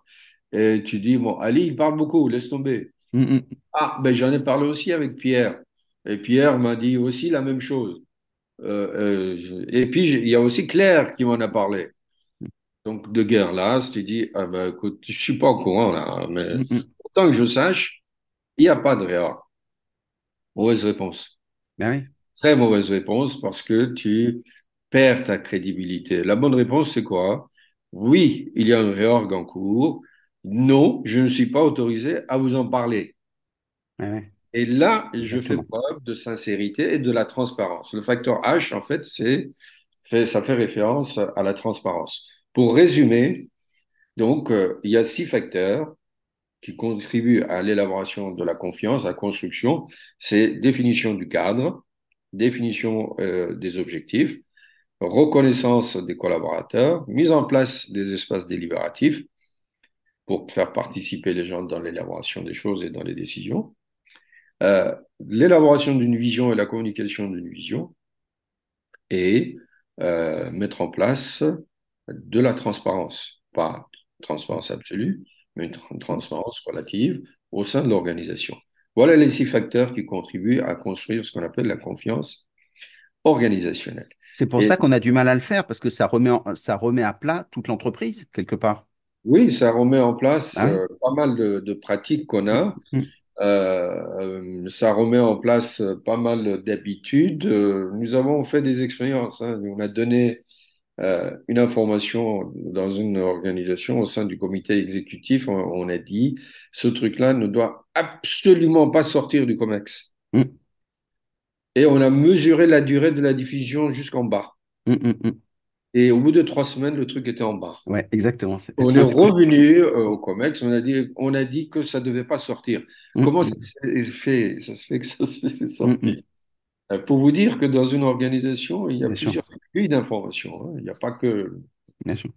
Et tu dis, bon, Ali, il parle beaucoup, laisse tomber. mm. Ah, ben j'en ai parlé aussi avec Pierre. Et Pierre m'a dit aussi la même chose. Euh, euh, et puis, il y a aussi Claire qui m'en a parlé. Donc, de guerre là, tu dis, ah ben écoute, je suis pas au courant là, mais Mm, mm. autant que je sache, il n'y a pas de réorg. Mauvaise réponse. Ben oui. Très mauvaise réponse parce que tu perds ta crédibilité. La bonne réponse, c'est quoi? Oui, il y a un réorg en cours. Non, je ne suis pas autorisé à vous en parler. Ouais, Et là, je fais preuve de sincérité et de la transparence. Le facteur H, en fait, c'est, fait, ça fait référence à la transparence. Pour résumer, donc, euh, il y a six facteurs qui contribuent à l'élaboration de la confiance, à la construction. C'est définition du cadre, définition euh, des objectifs, reconnaissance des collaborateurs, mise en place des espaces délibératifs pour faire participer les gens dans l'élaboration des choses et dans les décisions, euh, l'élaboration d'une vision et la communication d'une vision, et euh, mettre en place de la transparence, pas transparence absolue, mais une tra- transparence relative au sein de l'organisation. Voilà les six facteurs qui contribuent à construire ce qu'on appelle la confiance organisationnelle. C'est pour Et ça qu'on a du mal à le faire, parce que ça remet, en- ça remet à plat toute l'entreprise, quelque part. oui, ça remet en place Ah oui? euh, pas mal de, de pratiques qu'on a. mm, Euh, euh, ça remet en place pas mal d'habitudes. Euh, nous avons fait des expériences. hein. On a donné euh, une information dans une organisation au sein du comité exécutif. On, on a dit, ce truc-là ne doit absolument pas sortir du COMEX. mm, Et on a mesuré la durée de la diffusion jusqu'en bas. mm, mm. Et au bout de trois semaines, le truc était en bas. Ouais, exactement. On est revenu euh, au COMEX, on a dit, on a dit que ça ne devait pas sortir. Mm, Comment ça mm, s'est fait? Ça se fait que ça s'est mm, sorti. Euh, Pour vous dire que dans une organisation, il y a Bien plusieurs flux d'informations. hein. Il n'y a pas que. bien sûr.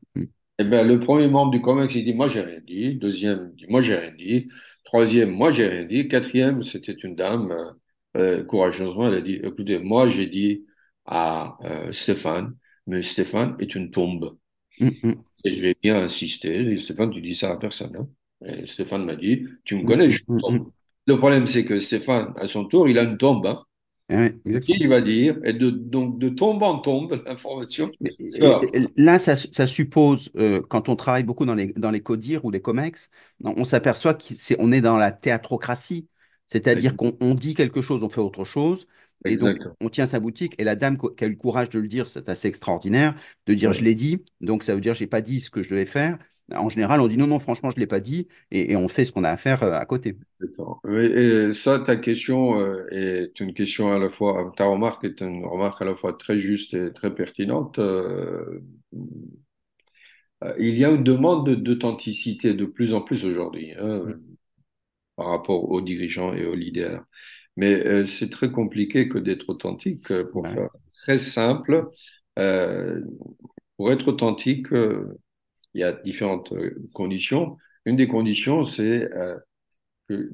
Eh ben, le premier membre du COMEX, il dit, moi, j'ai rien dit. Deuxième, il dit, moi, j'ai rien dit. Troisième, moi, j'ai rien dit. Quatrième, c'était une dame, euh, euh, courageusement, elle a dit, écoutez, moi, j'ai dit à euh, Stéphane, mais Stéphane est une tombe. mm, mm, Et je vais bien insister. Stéphane, tu dis ça à personne. hein. Et Stéphane m'a dit, tu me connais, je suis une tombe. mm. Le problème, c'est que Stéphane, à son tour, il a une tombe. hein. Ouais, exactement. Il va dire, et de, donc de tombe en tombe, l'information là, ça, ça suppose, euh, quand on travaille beaucoup dans les, dans les CODIR ou les COMEX, on, s'aperçoit qu'on est dans la théatrocratie, c'est-à-dire qu'on on dit quelque chose, on fait autre chose, et donc on tient sa boutique. Et la dame qui a eu le courage de le dire, c'est assez extraordinaire, de dire je l'ai dit, donc ça veut dire j'ai pas dit ce que je devais faire. En général, on dit non, non, franchement, je l'ai pas dit, et, et on fait ce qu'on a à faire euh, à côté. Et ça, ta question euh, est une question à la fois, ta remarque est une remarque à la fois très juste et très pertinente. Euh, il y a une demande de- d'authenticité de plus en plus aujourd'hui hein, Mm. par rapport aux dirigeants et aux leaders. Mais euh, c'est très compliqué que d'être authentique. euh, Pour ouais. faire très simple, euh, pour être authentique, euh, il y a différentes conditions. Une des conditions, c'est que-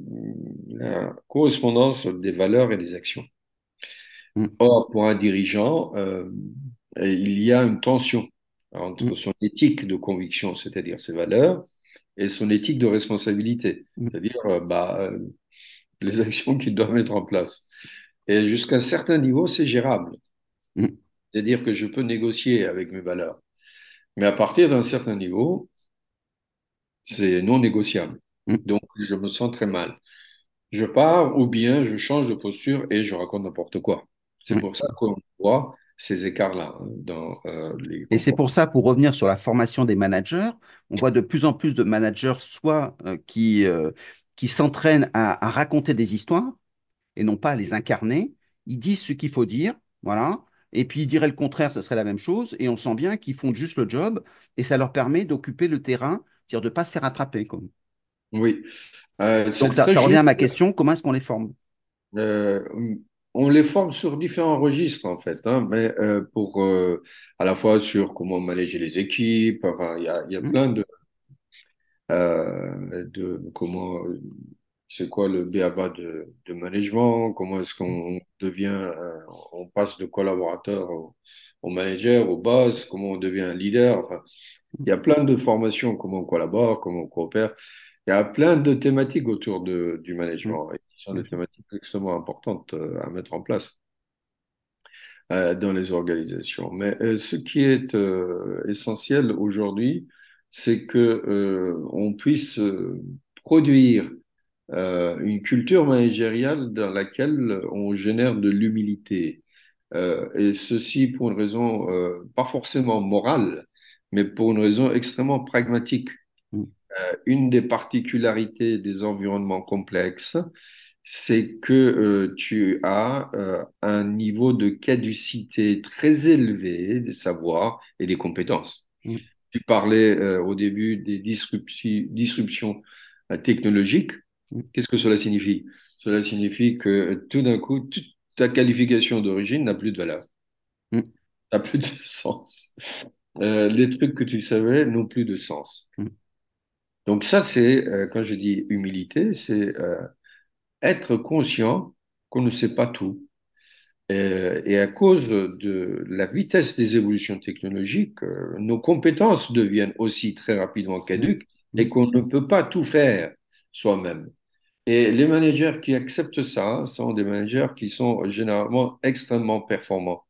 la correspondance des valeurs et des actions. Mm, Or, pour un dirigeant, il y a une tension entre mm, son éthique de conviction, c'est-à-dire ses valeurs, et son éthique de responsabilité, mm, c'est-à-dire bah, les actions qu'il doit mettre en place. Et jusqu'à un certain niveau, c'est gérable. mm, C'est-à-dire que je peux négocier avec mes valeurs. Mais à partir d'un certain niveau, c'est non négociable. mm. Donc, je me sens très mal. Je pars ou bien je change de posture et je raconte n'importe quoi. C'est Ouais. pour ça qu'on voit ces écarts-là hein, dans euh, les Et c'est pour ça, pour revenir sur la formation des managers, on voit de plus en plus de managers soit euh, qui, euh, qui s'entraînent à, à raconter des histoires et non pas à les incarner. Ils disent ce qu'il faut dire, voilà. Et puis ils diraient le contraire, ce serait la même chose. Et on sent bien qu'ils font juste le job et ça leur permet d'occuper le terrain, c'est-à-dire de ne pas se faire attraper. Oui, Euh, Donc ça, revient à ma question, comment est-ce qu'on les forme? Euh, on les forme sur différents registres en fait, hein, mais euh, pour à la fois sur comment manager les équipes. Enfin, il y a, il y a Hmm, plein de, euh, de comment c'est quoi le b.a.-ba de, de management, comment est-ce qu'on devient, euh, on passe de collaborateur au, au manager, au boss, comment on devient un leader? Enfin, il y a plein de formations, comment on collabore, comment on coopère. Il y a plein de thématiques autour de, du hmm, management et qui sont des sûr. thématiques extrêmement importantes euh, à mettre en place dans les organisations. Mais ce qui est essentiel aujourd'hui, c'est que euh, on puisse euh, produire euh, une culture managériale dans laquelle on génère de l'humilité. Euh, et ceci pour une raison pas forcément morale, mais pour une raison extrêmement pragmatique. Euh, une des particularités des environnements complexes, c'est que tu as un niveau de caducité très élevé des savoirs et des compétences. hmm, Tu parlais euh, au début des disrupti- disruptions euh, technologiques. hmm, Qu'est-ce que cela signifie? Cela signifie que euh, tout d'un coup, toute ta qualification d'origine n'a plus de valeur, hmm, n'a plus de sens. Euh, les trucs que tu savais n'ont plus de sens. hmm. Donc ça, c'est, euh, quand je dis humilité, c'est être conscient qu'on ne sait pas tout. Euh, et à cause de la vitesse des évolutions technologiques, euh, nos compétences deviennent aussi très rapidement caduques hmm. et qu'on ne peut pas tout faire soi-même. Et les managers qui acceptent ça sont des managers qui sont généralement extrêmement performants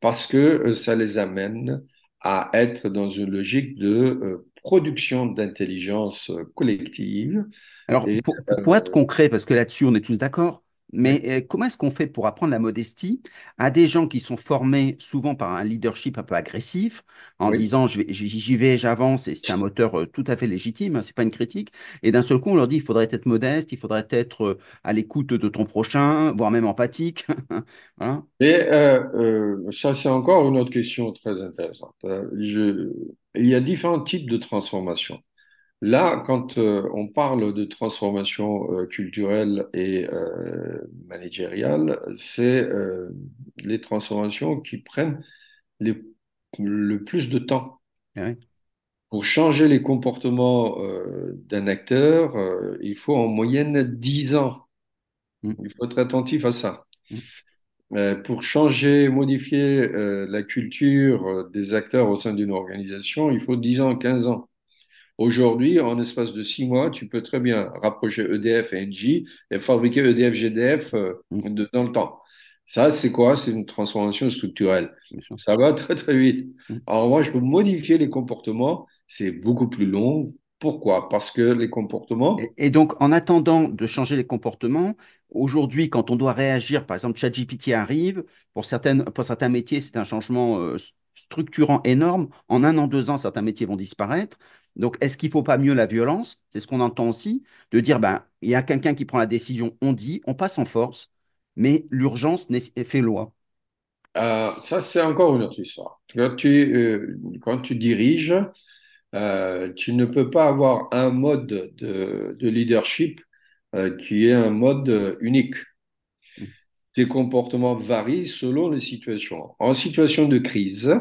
parce que euh, ça les amène à être dans une logique de production d'intelligence collective. Alors, Et pour, être concret, parce que là-dessus, on est tous d'accord, mais euh, comment est-ce qu'on fait pour apprendre la modestie à des gens qui sont formés souvent par un leadership un peu agressif, en oui. disant j'y vais, j'avance, et c'est un moteur euh, tout à fait légitime, hein, c'est pas une critique, et d'un seul coup, on leur dit il faudrait être modeste, il faudrait être euh, à l'écoute de ton prochain, voire même empathique. Voilà. Et euh, euh, ça, c'est encore une autre question très intéressante. Je- il y a différents types de transformations. Là, quand euh, on parle de transformation euh, culturelle et euh, managériale, c'est les transformations qui prennent les- le plus de temps. Ouais. Pour changer les comportements d'un acteur, il faut en moyenne 10 ans. Mm, Il faut être attentif à ça. mm, Euh, pour changer, modifier la culture des acteurs au sein d'une organisation, il faut 10 ans, 15 ans. Aujourd'hui, en espace de 6 mois, tu peux très bien rapprocher EDF et Engie et fabriquer EDF-GDF euh, mm, de- dans le temps. Ça, c'est quoi? C'est une transformation structurelle. Ça va très, très vite. Mm. Alors, moi, je peux modifier les comportements. C'est beaucoup plus long. Pourquoi? Parce que les comportements, Et, donc, en attendant de changer les comportements, aujourd'hui, quand on doit réagir, par exemple, ChatGPT arrive, pour certaines, pour certains métiers, c'est un changement euh, structurant énorme. En un an, deux ans, certains métiers vont disparaître. Donc, est-ce qu'il ne faut pas mieux la violence? C'est ce qu'on entend aussi, de dire, ben, il y a quelqu'un qui prend la décision, on dit, on passe en force, mais l'urgence fait loi. euh, ça, c'est encore une autre histoire. Quand tu, euh, quand tu diriges, euh, tu ne peux pas avoir un mode de, de leadership qui est un mode unique. Mm, Tes comportements varient selon les situations. En situation de crise,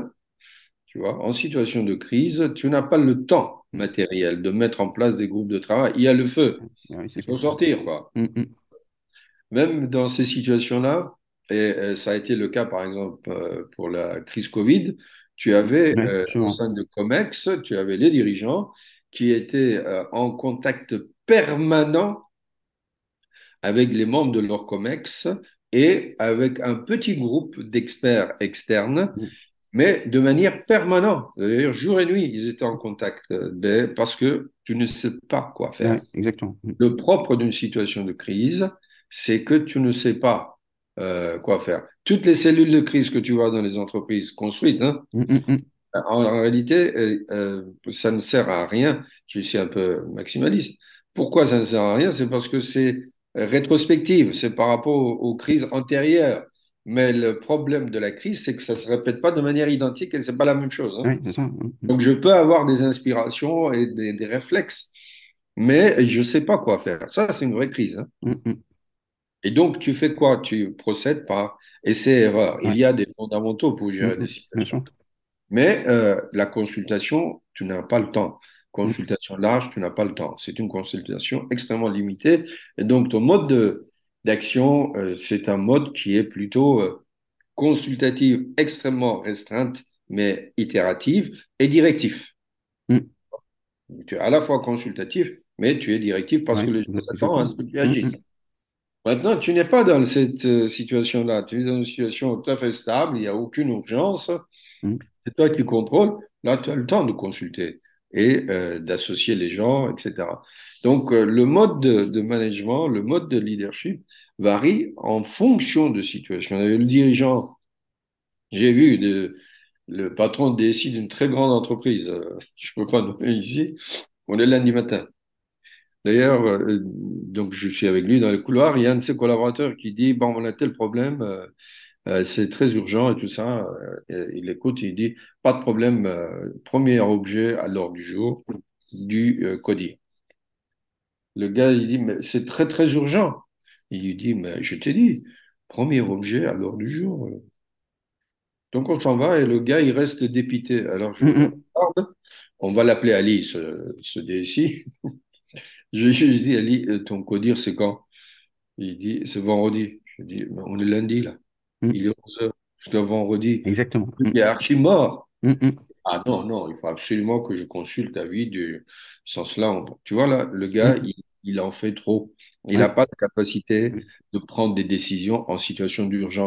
tu vois, en situation de crise, tu n'as pas le temps matériel de mettre en place des groupes de travail. Il y a le feu. Oui, c'est il faut sortir, quoi. Mm, mm. Même dans ces situations-là, et euh, ça a été le cas par exemple euh, pour la crise Covid, tu avais Oui, euh, au sein de COMEX, tu avais les dirigeants qui étaient euh, en contact permanent avec les membres de leur COMEX et avec un petit groupe d'experts externes, Mm. Mais de manière permanente. D'ailleurs, jour et nuit, ils étaient en contact euh, parce que tu ne sais pas quoi faire. exactement. Mm, Le propre d'une situation de crise, c'est que tu ne sais pas euh, quoi faire. Toutes les cellules de crise que tu vois dans les entreprises construites, hein, mm, mm, en, en réalité, euh, ça ne sert à rien. Je suis un peu maximaliste. Pourquoi ça ne sert à rien? C'est parce que c'est rétrospective, c'est par rapport aux, aux crises antérieures. Mais le problème de la crise, c'est que ça ne se répète pas de manière identique et c'est pas la même chose. hein. Oui, c'est ça. Donc, je peux avoir des inspirations et des, des réflexes, mais je ne sais pas quoi faire. Ça, c'est une vraie crise. hein. mm, mm. Et donc, tu fais quoi? Tu procèdes par essai-erreur. Il y a des fondamentaux pour gérer des mm. Bien situations. Mais euh, la consultation, tu n'as pas le temps. Consultation large, tu n'as pas le temps. C'est une consultation extrêmement limitée. Et donc, ton mode de- d'action, euh, c'est un mode qui est plutôt euh, consultatif, extrêmement restreinte, mais itérative et directif. mm. Tu es à la fois consultatif, mais tu es directif parce Ouais, que les gens s'attendent à ce que tu Mm, mm, agisses. Maintenant, tu n'es pas dans cette euh, situation-là. Tu es dans une situation tout à fait stable, il n'y a aucune urgence. mm. C'est toi qui contrôles. Là, tu as le temps de consulter et euh, d'associer les gens, etc. Donc, euh, le mode de, management, le mode de leadership varie en fonction de situation. Le dirigeant, j'ai vu le patron de DSI d'une très grande entreprise, euh, je ne peux pas nommer ici, on est lundi matin. D'ailleurs, donc je suis avec lui dans les couloirs, il y a un de ses collaborateurs qui dit, bon, on a tel problème, euh, c'est très urgent et tout ça. Euh, il écoute, il dit, pas de problème, euh, premier objet à l'ordre du jour du euh, CODIR. Le gars, il dit, mais c'est très, très urgent. Il lui dit, mais je t'ai dit, premier objet à l'ordre du jour. Donc on s'en va et le gars, il reste dépité. Alors je regarde, on va l'appeler Ali, ce, ce DSI. Je je lui dis, Ali, euh, ton CODIR, c'est quand? Il dit, c'est vendredi. Je dis, mais on est lundi, là. Mm. Il est 11 heures. Jusqu'à vendredi. Exactement. Il Mm, est archi mort. mm. Ah non, non, il faut absolument que je consulte l'avis du sens là. on- Tu vois, là, le gars, il, il en fait trop. Il n'a Ouais, pas de capacité de prendre des décisions en situation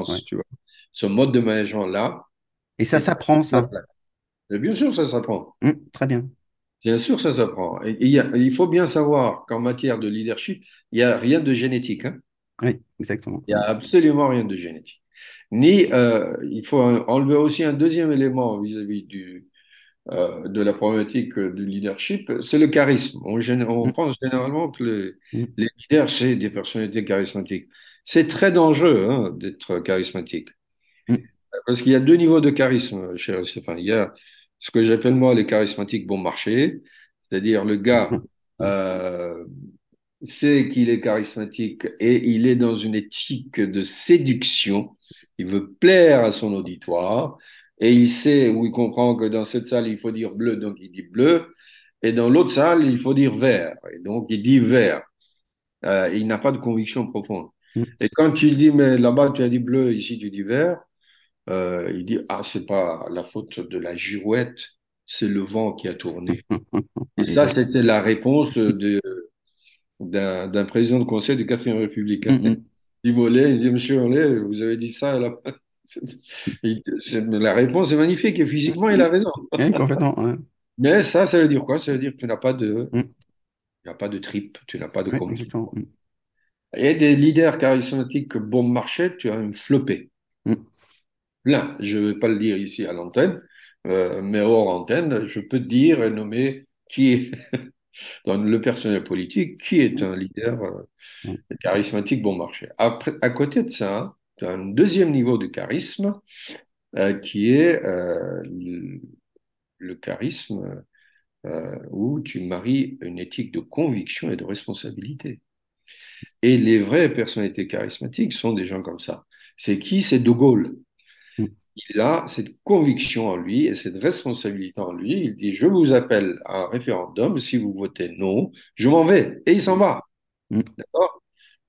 ouais. d'urgence, tu vois. Ce mode de management-là Et ça s'apprend, la ça. Et bien sûr, ça s'apprend. Très bien. Bien sûr, ça s'apprend. Et il y a- il faut bien savoir qu'en matière de leadership, il n'y a rien de génétique. hein. Oui, exactement. Il n'y a absolument rien de génétique. Ni, euh, il faut enlever aussi un deuxième élément vis-à-vis du, euh, de la problématique du leadership, c'est le charisme. On, Mm, pense généralement que les, mm, les leaders, c'est des personnalités charismatiques. C'est très dangereux hein, d'être charismatique. mm, Parce qu'il y a deux niveaux de charisme, cher Stéphane. Il y a ce que j'appelle moi les charismatiques bon marché, c'est-à-dire le gars euh, sait qu'il est charismatique et il est dans une éthique de séduction. Il veut plaire à son auditoire et il sait ou il comprend que dans cette salle il faut dire bleu, donc il dit bleu, et dans l'autre salle il faut dire vert, et donc il dit vert. Euh, il n'a pas de conviction profonde. mm. Et quand il dit mais là-bas tu as dit bleu, ici tu dis vert, euh, il dit ah c'est pas la faute de la girouette, c'est le vent qui a tourné. Et ça c'était la réponse de d'un président de conseil de quatrième République. Mm, hein. mm. Mollet, il dit, Monsieur Mollet, vous avez dit ça. là. Il- c'est- La réponse est magnifique et physiquement, il a raison. Oui, complètement. ouais. Mais ça, ça veut dire quoi? Ça veut dire que tu n'as pas de, Mm. tu n'as pas de trip, tu n'as pas de conviction. exactement. Mm. Et des leaders charismatiques bon marché, tu as une flopée. Mm. Plein. Je ne vais pas le dire ici à l'antenne, euh, mais hors antenne, je peux te dire et nommer qui est, dans le personnel politique, qui est un leader euh, charismatique bon marché. Après, à côté de ça, tu as un deuxième niveau de charisme euh, qui est euh, le, le charisme où tu maries une éthique de conviction et de responsabilité. Et les vraies personnalités charismatiques sont des gens comme ça. C'est qui? C'est De Gaulle. Il a cette conviction en lui et cette responsabilité en lui. Il dit, je vous appelle à un référendum. Si vous votez non, je m'en vais. Et il s'en va. Mm. D'accord?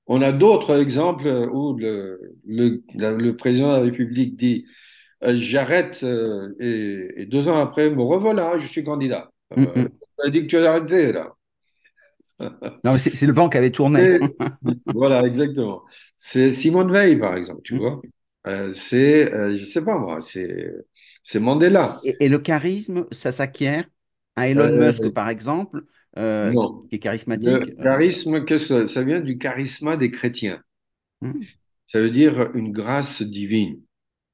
On a d'autres exemples où le, le, le président de la République dit, euh, j'arrête euh, et, et deux ans après, me revoilà, je suis candidat. Euh, mm. on a dit que tu as arrêté là. Non, mais c'est le vent qui avait tourné. Voilà, exactement. C'est Simone Veil, par exemple, tu Mm. vois. Euh, c'est, euh, je sais pas moi, c'est c'est Mandela. Et, et le charisme, ça s'acquiert. Un Elon Euh, Musk, par exemple, euh, qui, est Le charismatique. euh, charisme, que ça vient du charisme des chrétiens. mm. Ça veut dire une grâce divine.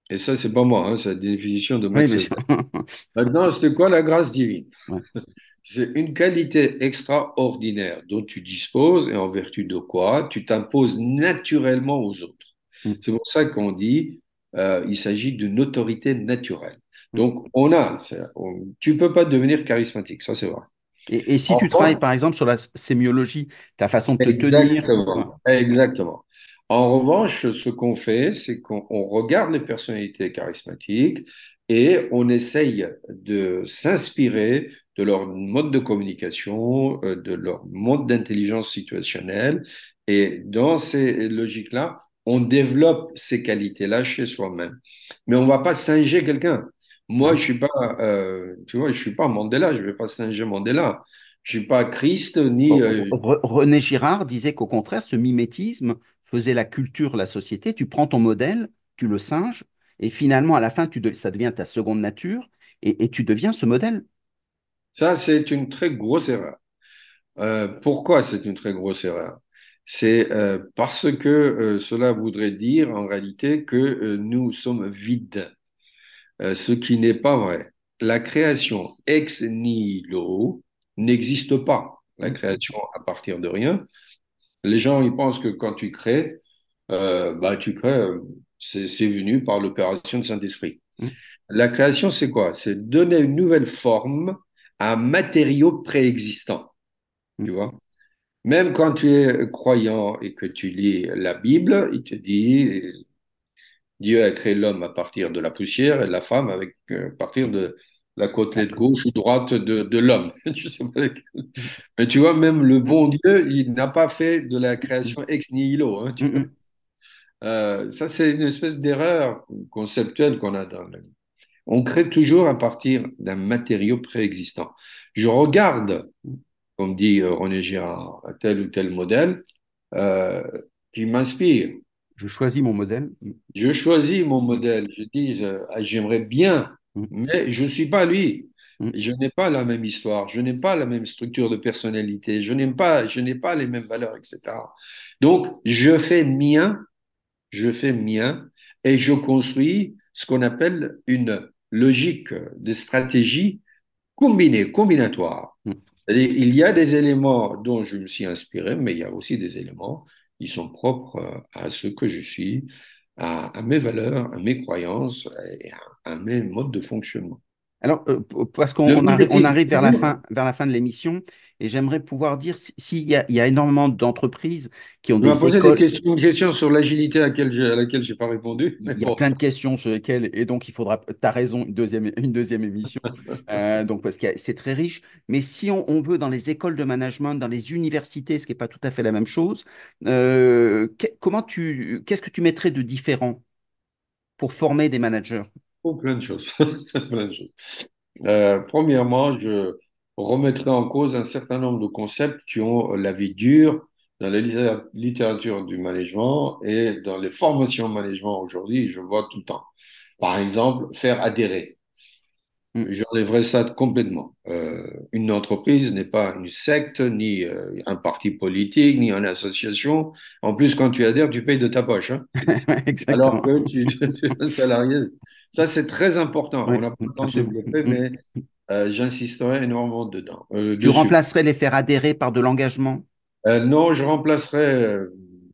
Et ça, c'est pas moi, hein, c'est la définition de Oui, Max sûr. Maintenant, c'est quoi la grâce divine? Ouais. C'est une qualité extraordinaire dont tu disposes et en vertu de quoi tu t'imposes naturellement aux autres. Mm. C'est pour ça qu'on dit euh, il s'agit d'une autorité naturelle. Mm. Donc, on a, on- tu peux pas devenir charismatique, ça c'est vrai. Et, et si En tu travailles, par exemple, sur la sémiologie, ta façon de te tenir. Exactement, ouais. exactement. En revanche, ce qu'on fait, c'est qu'on on regarde les personnalités charismatiques et on essaye de s'inspirer de leur mode de communication, euh, de leur mode d'intelligence situationnelle. Et dans ces logiques-là, on développe ces qualités-là chez soi-même. Mais on va pas singer quelqu'un. Moi, Ouais. je suis pas, euh, tu vois, je suis pas Mandela, je vais pas singer Mandela. Je suis pas Christ ni euh, Re- René Girard disait qu'au contraire, ce mimétisme faisait la culture, la société. Tu prends ton modèle, tu le singes, et finalement, à la fin, tu de- ça devient ta seconde nature, et, et tu deviens ce modèle. Ça, c'est une très grosse erreur. Euh, pourquoi c'est une très grosse erreur? C'est euh, parce que euh, cela voudrait dire en réalité que euh, nous sommes vides, ce qui n'est pas vrai. La création ex nihilo n'existe pas. La création à partir de rien. Les gens, ils pensent que quand tu crées, bah, tu crées, c'est c'est venu par l'opération de Saint-Esprit. Mm. La création, c'est quoi? C'est donner une nouvelle forme à un matériau préexistant. Mm. Tu vois? Même quand tu es croyant et que tu lis la Bible, il te dit, Dieu a créé l'homme à partir de la poussière et la femme avec, euh, à partir de la côtelette gauche ou droite de, de l'homme. Mm. Mais tu vois, même le bon Dieu, il n'a pas fait de la création ex nihilo. hein, tu vois. Euh, ça, c'est une espèce d'erreur conceptuelle qu'on a dans le... On crée toujours à partir d'un matériau préexistant. Je regarde, comme dit euh, René Girard, tel ou tel modèle euh, qui m'inspire. Je choisis mon modèle. Je choisis mon modèle. Je dis, je- ah, j'aimerais bien, Mm. mais je ne suis pas lui. Mm. Je n'ai pas la même histoire, je n'ai pas la même structure de personnalité, je n'ai pas, je n'ai pas les mêmes valeurs, etc. Donc, je fais mien, je fais mien et je construis ce qu'on appelle une logique de stratégie combinée, combinatoire. Il y a des éléments dont je me suis inspiré, mais il y a aussi des éléments qui sont propres euh, à ce que je suis, à, mes valeurs, à mes croyances et à mes modes de fonctionnement. Alors, euh, parce qu'on on arri- on arrive vers la fin, vers la fin de l'émission, et j'aimerais pouvoir dire si- s'il y y a énormément d'entreprises qui ont m'as des des écoles. questions, une question sur l'agilité à laquelle je, n'ai pas répondu, Il y a plein de questions sur lesquelles, et donc il faudra, tu as raison, une deuxième, une deuxième émission, euh, donc parce que c'est très riche. Mais si on, on veut, dans les écoles de management, dans les universités, ce qui n'est pas tout à fait la même chose, euh, que- comment tu, qu'est-ce que tu mettrais de différent pour former des managers? Oh, plein de choses. Plein de choses. Euh, premièrement, je remettrai en cause un certain nombre de concepts qui ont la vie dure dans la litté- littérature du management et dans les formations management aujourd'hui, je vois tout le temps. Par exemple, faire adhérer. Mm. J'enlèverais ça complètement. Euh, une entreprise n'est pas une secte, ni euh, un parti politique, ni une association. En plus, quand tu adhères, tu payes de ta poche, hein. Alors que tu, tu es un salarié. Ça, c'est très important. Oui, On n'a pas le temps de développer, Mm, mm. mais euh, j'insisterai énormément dedans, euh, Tu dessus. remplacerais les faire adhérer par de l'engagement? Euh, non, je remplacerai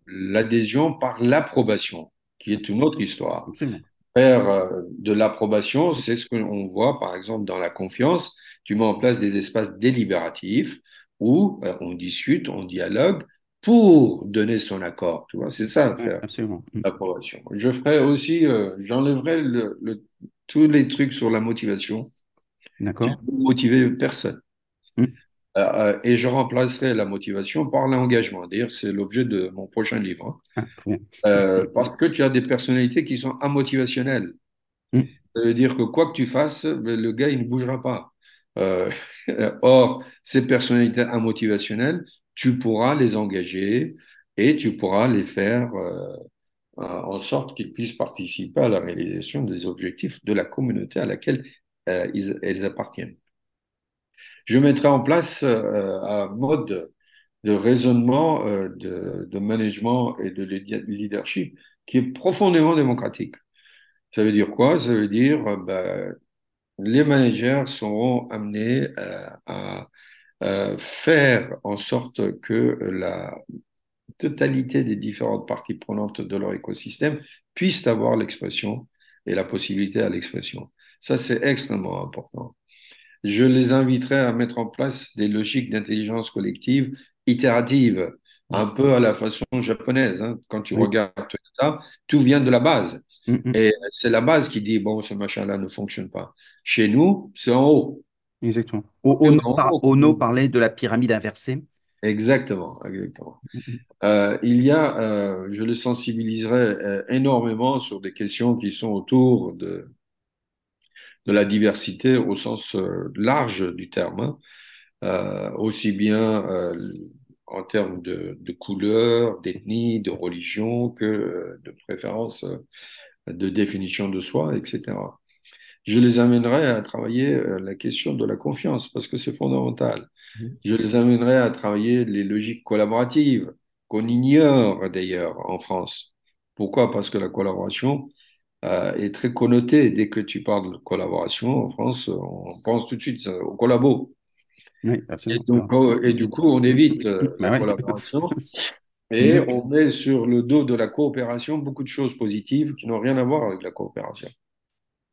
l'adhésion par l'approbation, qui est une autre histoire. Absolument. Faire de l'approbation, c'est ce qu'on voit par exemple dans la confiance. Tu mets en place des espaces délibératifs où on discute, on dialogue pour donner son accord. Tu vois, c'est ça, faire. Mm. l'approbation. Je ferai aussi, euh, j'enlèverai le, le- tous les trucs sur la motivation. D'accord? motiver personne. Mm. Euh, euh, et je remplacerai la motivation par l'engagement. D'ailleurs, c'est l'objet de mon prochain livre. hein. Ah. Euh, parce que tu as des personnalités qui sont amotivationnelles. Mm. Ça veut dire que quoi que tu fasses, ben, le gars, il ne bougera pas. Or, ces personnalités amotivationnelles, tu pourras les engager et tu pourras les faire euh, en sorte qu'ils puissent participer à la réalisation des objectifs de la communauté à laquelle euh, ils- elles appartiennent. Je mettrai en place euh, un mode de raisonnement, euh, de, de management et de leadership qui est profondément démocratique. Ça veut dire quoi? Ça veut dire euh, ben, les managers seront amenés euh, à, euh, faire en sorte que la totalité des différentes parties prenantes de leur écosystème puissent avoir l'expression et la possibilité à l'expression. Ça, c'est extrêmement important. Je les inviterai à mettre en place des logiques d'intelligence collective itératives, un peu à la façon japonaise. hein. Quand tu Oui. regardes Toyota, tout vient de la base. Mm, mm. Et c'est la base qui dit, bon, ce machin-là ne fonctionne pas. Chez nous, c'est en haut. Exactement. O- Ono, par- parlait de la pyramide inversée. Exactement, exactement. Mm, mm. Euh, il y a, euh, je les sensibiliserai euh, énormément sur des questions qui sont autour de, de la diversité au sens large du terme, hein. Aussi bien en termes de, de couleur, d'ethnie, de religion que de préférence, de définition de soi, etc. Je les amènerai à travailler euh, la question de la confiance parce que c'est fondamental. Mm. Je les amènerai à travailler les logiques collaboratives qu'on ignore d'ailleurs en France. Pourquoi? Parce que la collaboration euh, est très connotée. Dès que tu parles de collaboration en France, on pense tout de suite euh, au collabo. Oui, Et, absolument. c'est donc, vrai. et du coup, on évite euh, Bah la ouais. collaboration et Mhm. on met sur le dos de la coopération beaucoup de choses positives qui n'ont rien à voir avec la coopération.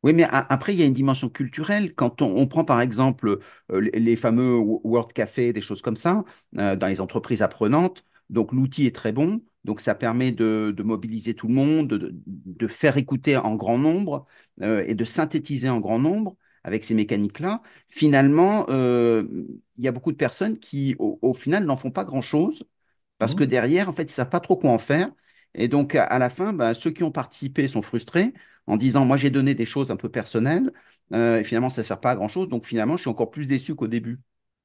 Oui, mais a- après, il y a une dimension culturelle. Quand on, on prend par exemple euh, les, fameux Wo- World Café, des choses comme ça, euh, dans les entreprises apprenantes, donc l'outil est très bon, donc ça permet de, de mobiliser tout le monde, de, de faire écouter en grand nombre euh, et de synthétiser en grand nombre avec ces mécaniques-là. Finalement, il y a beaucoup de personnes qui, au, au final, n'en font pas grand-chose parce que Mhm. derrière, en fait, ils ne savent pas trop quoi en faire. Et donc, à, à la fin, ben, ceux qui ont participé sont frustrés en disant, moi, j'ai donné des choses un peu personnelles, euh, et finalement, ça ne sert pas à grand-chose. Donc, finalement, je suis encore plus déçu qu'au début.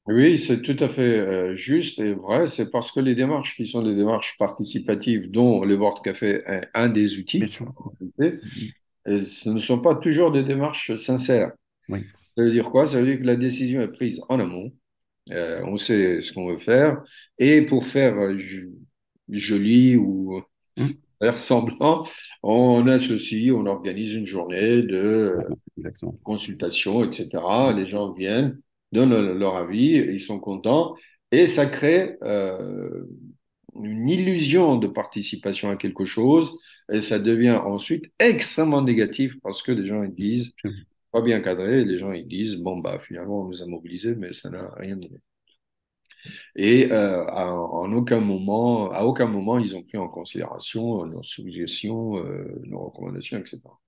Oui, c'est tout à fait euh, juste et vrai. C'est parce que les démarches qui sont des démarches participatives, dont le Board Café est un des Bien outils, sûr. et ce ne sont pas toujours des démarches sincères. Oui. Ça veut dire quoi? Ça veut dire que la décision est prise en amont. Euh, on sait ce qu'on veut faire. Et pour faire jo- joli ou Mhm. Faire semblant, on associe, on organise une journée de Exactement. consultation, etc. Les gens viennent, donnent leur avis, ils sont contents. Et ça crée euh, une illusion de participation à quelque chose. Et ça devient ensuite extrêmement négatif parce que les gens ils disent, pas bien cadré, les gens ils disent, bon, bah finalement, on nous a mobilisés, mais ça n'a rien donné. Et euh, à- en aucun moment, à aucun moment, ils ont pris en considération nos suggestions, euh, nos recommandations, etc.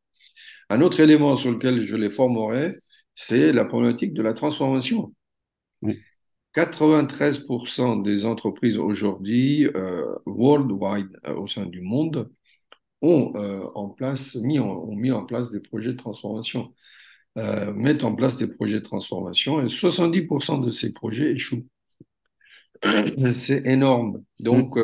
Un autre élément sur lequel je les formerai, c'est la problématique de la transformation. Oui. 93% des entreprises aujourd'hui, euh, worldwide, euh, au sein du monde, ont, euh, en place, mis en, ont mis en place des projets de transformation, euh, mettent en place des projets de transformation et 70% de ces projets échouent. C'est énorme. Mm. Donc,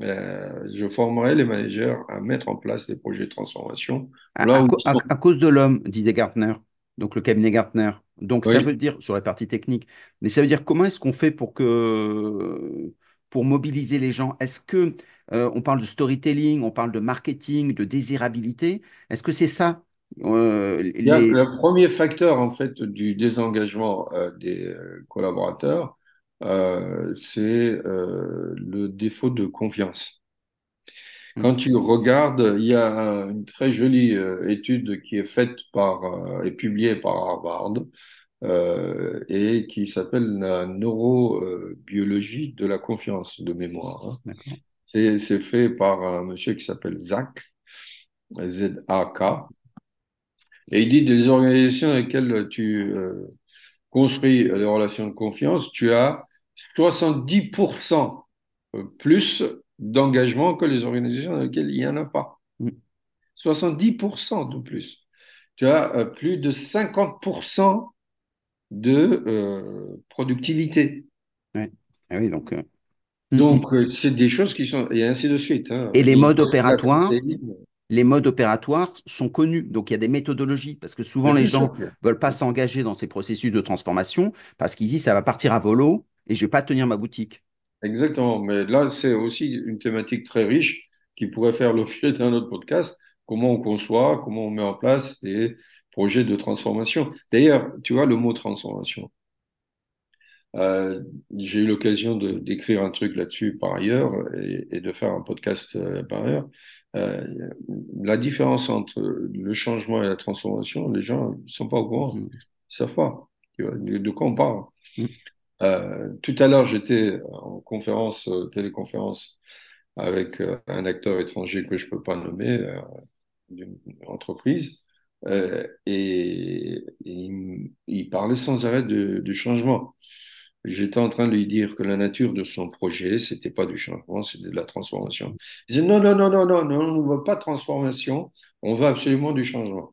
euh, je formerai les managers à mettre en place des projets de transformation À, là à sont. cause de l'homme, disait Gartner, donc le cabinet Gartner. Donc ça veut dire, sur la partie technique, mais ça veut dire comment est-ce qu'on fait pour que, pour mobiliser les gens? Est-ce que, euh, on parle de storytelling, on parle de marketing, de désirabilité? Est-ce que c'est ça, euh, les... le premier facteur en fait du désengagement euh, des euh, collaborateurs, euh, c'est euh, le défaut de confiance. Mm, Quand tu regardes, il y a un- une très jolie euh, étude qui est faite par et publiée par Harvard et qui s'appelle la neurobiologie de la confiance de mémoire. hein. C'est c'est fait par un monsieur qui s'appelle Zach, Z-A-K, et il dit des organisations avec lesquelles tu construis des relations de confiance, tu as 70% plus d'engagement que les organisations dans lesquelles il n'y en a pas. Mm, 70% de plus. Tu as euh, plus de 50% de euh, productivité. ouais. Ah oui, donc... euh, mm, mm. Donc, euh, c'est des choses qui sont... Et ainsi de suite. Hein. Et les modes opératoires, les modes opératoires sont connus. Donc, il y a des méthodologies parce que souvent, les gens que- veulent pas s'engager dans ces processus de transformation parce qu'ils disent ça va partir à volo et je vais pas tenir ma boutique. Exactement. Mais là, c'est aussi une thématique très riche qui pourrait faire l'objet d'un autre podcast. Comment on conçoit, comment on met en place des projets de transformation. D'ailleurs, tu vois le mot transformation. Euh, j'ai eu l'occasion de d'écrire un truc là-dessus par ailleurs et, et de faire un podcast euh, par ailleurs. Euh, la différence entre le changement et la transformation, les gens ne sont pas au courant. Mm, Ils savent pas. De, de quoi on parle. Euh, tout à l'heure, j'étais en conférence, euh, téléconférence, avec euh, un acteur étranger que je peux pas nommer, d'une entreprise, et, il, parlait sans arrêt du changement. J'étais en train de lui dire que la nature de son projet, c'était pas du changement, c'était de la transformation. Il disait non, non, non, non, non, non, on ne veut pas de transformation, on veut absolument du changement.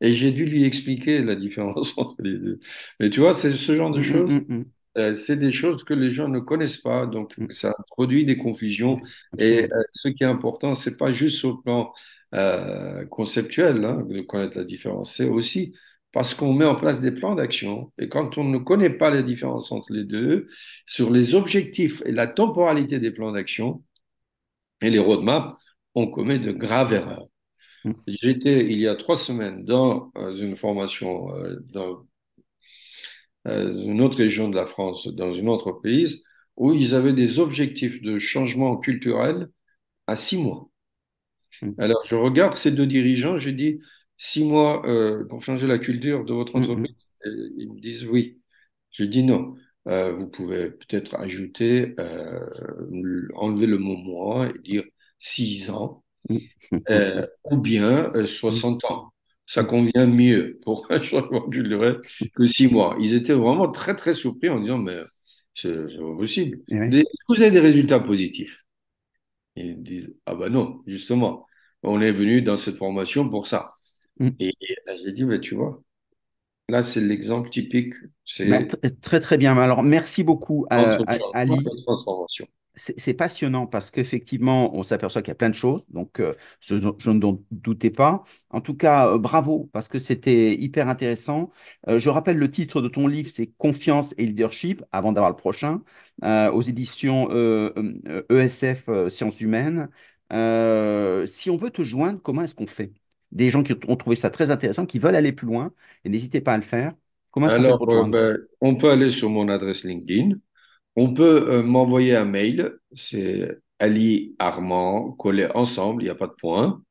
Et j'ai dû lui expliquer la différence entre les deux. Mais tu vois, c'est ce genre de mm, mm, choses, mm, mm, euh, c'est des choses que les gens ne connaissent pas, donc ça produit des confusions. Et euh, ce qui est important, c'est pas juste le plan euh, conceptuel hein, de connaître la différence, c'est aussi parce qu'on met en place des plans d'action. Et quand on ne connaît pas la différence entre les deux, sur les objectifs et la temporalité des plans d'action et les roadmaps, on commet de graves erreurs. J'étais il y a trois semaines dans euh, une formation euh, dans euh, une autre région de la France, dans une entreprise, où ils avaient des objectifs de changement culturel à six mois. mm, Alors, je regarde ces deux dirigeants, j'ai dit, six mois euh, pour changer la culture de votre mm, mm, entreprise? Et ils me disent oui. J'ai dit non. Euh, vous pouvez peut-être ajouter, euh, enlever le mot mois et dire six ans euh, ou bien euh, mm, 60 ans. Ça convient mieux pour un changement culturel que six mois. Ils étaient vraiment très, très surpris en disant, mais c'est pas possible. Et oui. Des- Est-ce que vous avez des résultats positifs? Ils disent, ah ben non, justement, on est venu dans cette formation pour ça. Mm. Et, et j'ai dit, mais tu vois, là, c'est l'exemple typique, Bah, c'est tr- très très bien. Alors merci beaucoup euh, A- changement Ali. transformation. C'est passionnant parce qu'effectivement, on s'aperçoit qu'il y a plein de choses, donc euh, je ne dou- doutais pas. En tout cas, euh, bravo parce que c'était hyper intéressant. Euh, je rappelle le titre de ton livre, c'est Confiance et leadership, avant d'avoir le prochain, aux éditions ESF euh, Sciences Humaines. Si on veut te joindre, comment est-ce qu'on fait? Des gens qui ont trouvé ça très intéressant, qui veulent aller plus loin, et n'hésitez pas à le faire. Comment est-ce qu'on fait Alors, pour te joindre? ben, on peut aller sur mon adresse LinkedIn. On peut euh, m'envoyer un mail, c'est Ali Armand, collé ensemble, il n'y a pas de point,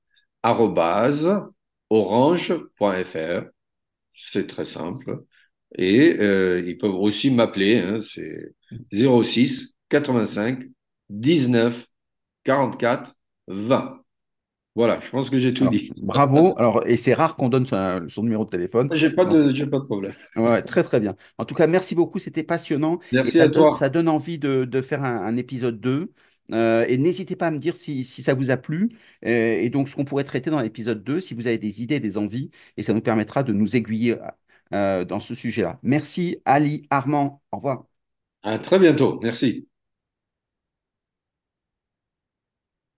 arrobase orange.fr, c'est très simple. Et euh, ils peuvent aussi m'appeler, hein, c'est 06 85 19 44 20. Voilà, je pense que j'ai tout Alors, dit. bravo. Alors, et c'est rare qu'on donne son, son numéro de téléphone. J'ai pas Donc, de, j'ai pas de problème. ouais, très, très bien. En tout cas, merci beaucoup. C'était passionnant et Merci ça à donne, ça toi. donne envie de, de faire un, un épisode 2. Euh, et n'hésitez pas à me dire si, si ça vous a plu euh, et donc ce qu'on pourrait traiter dans l'épisode 2, si vous avez des idées, des envies, et ça nous permettra de nous aiguiller euh, dans ce sujet-là. Merci, Ali, Armand. Au revoir. À très bientôt. Merci.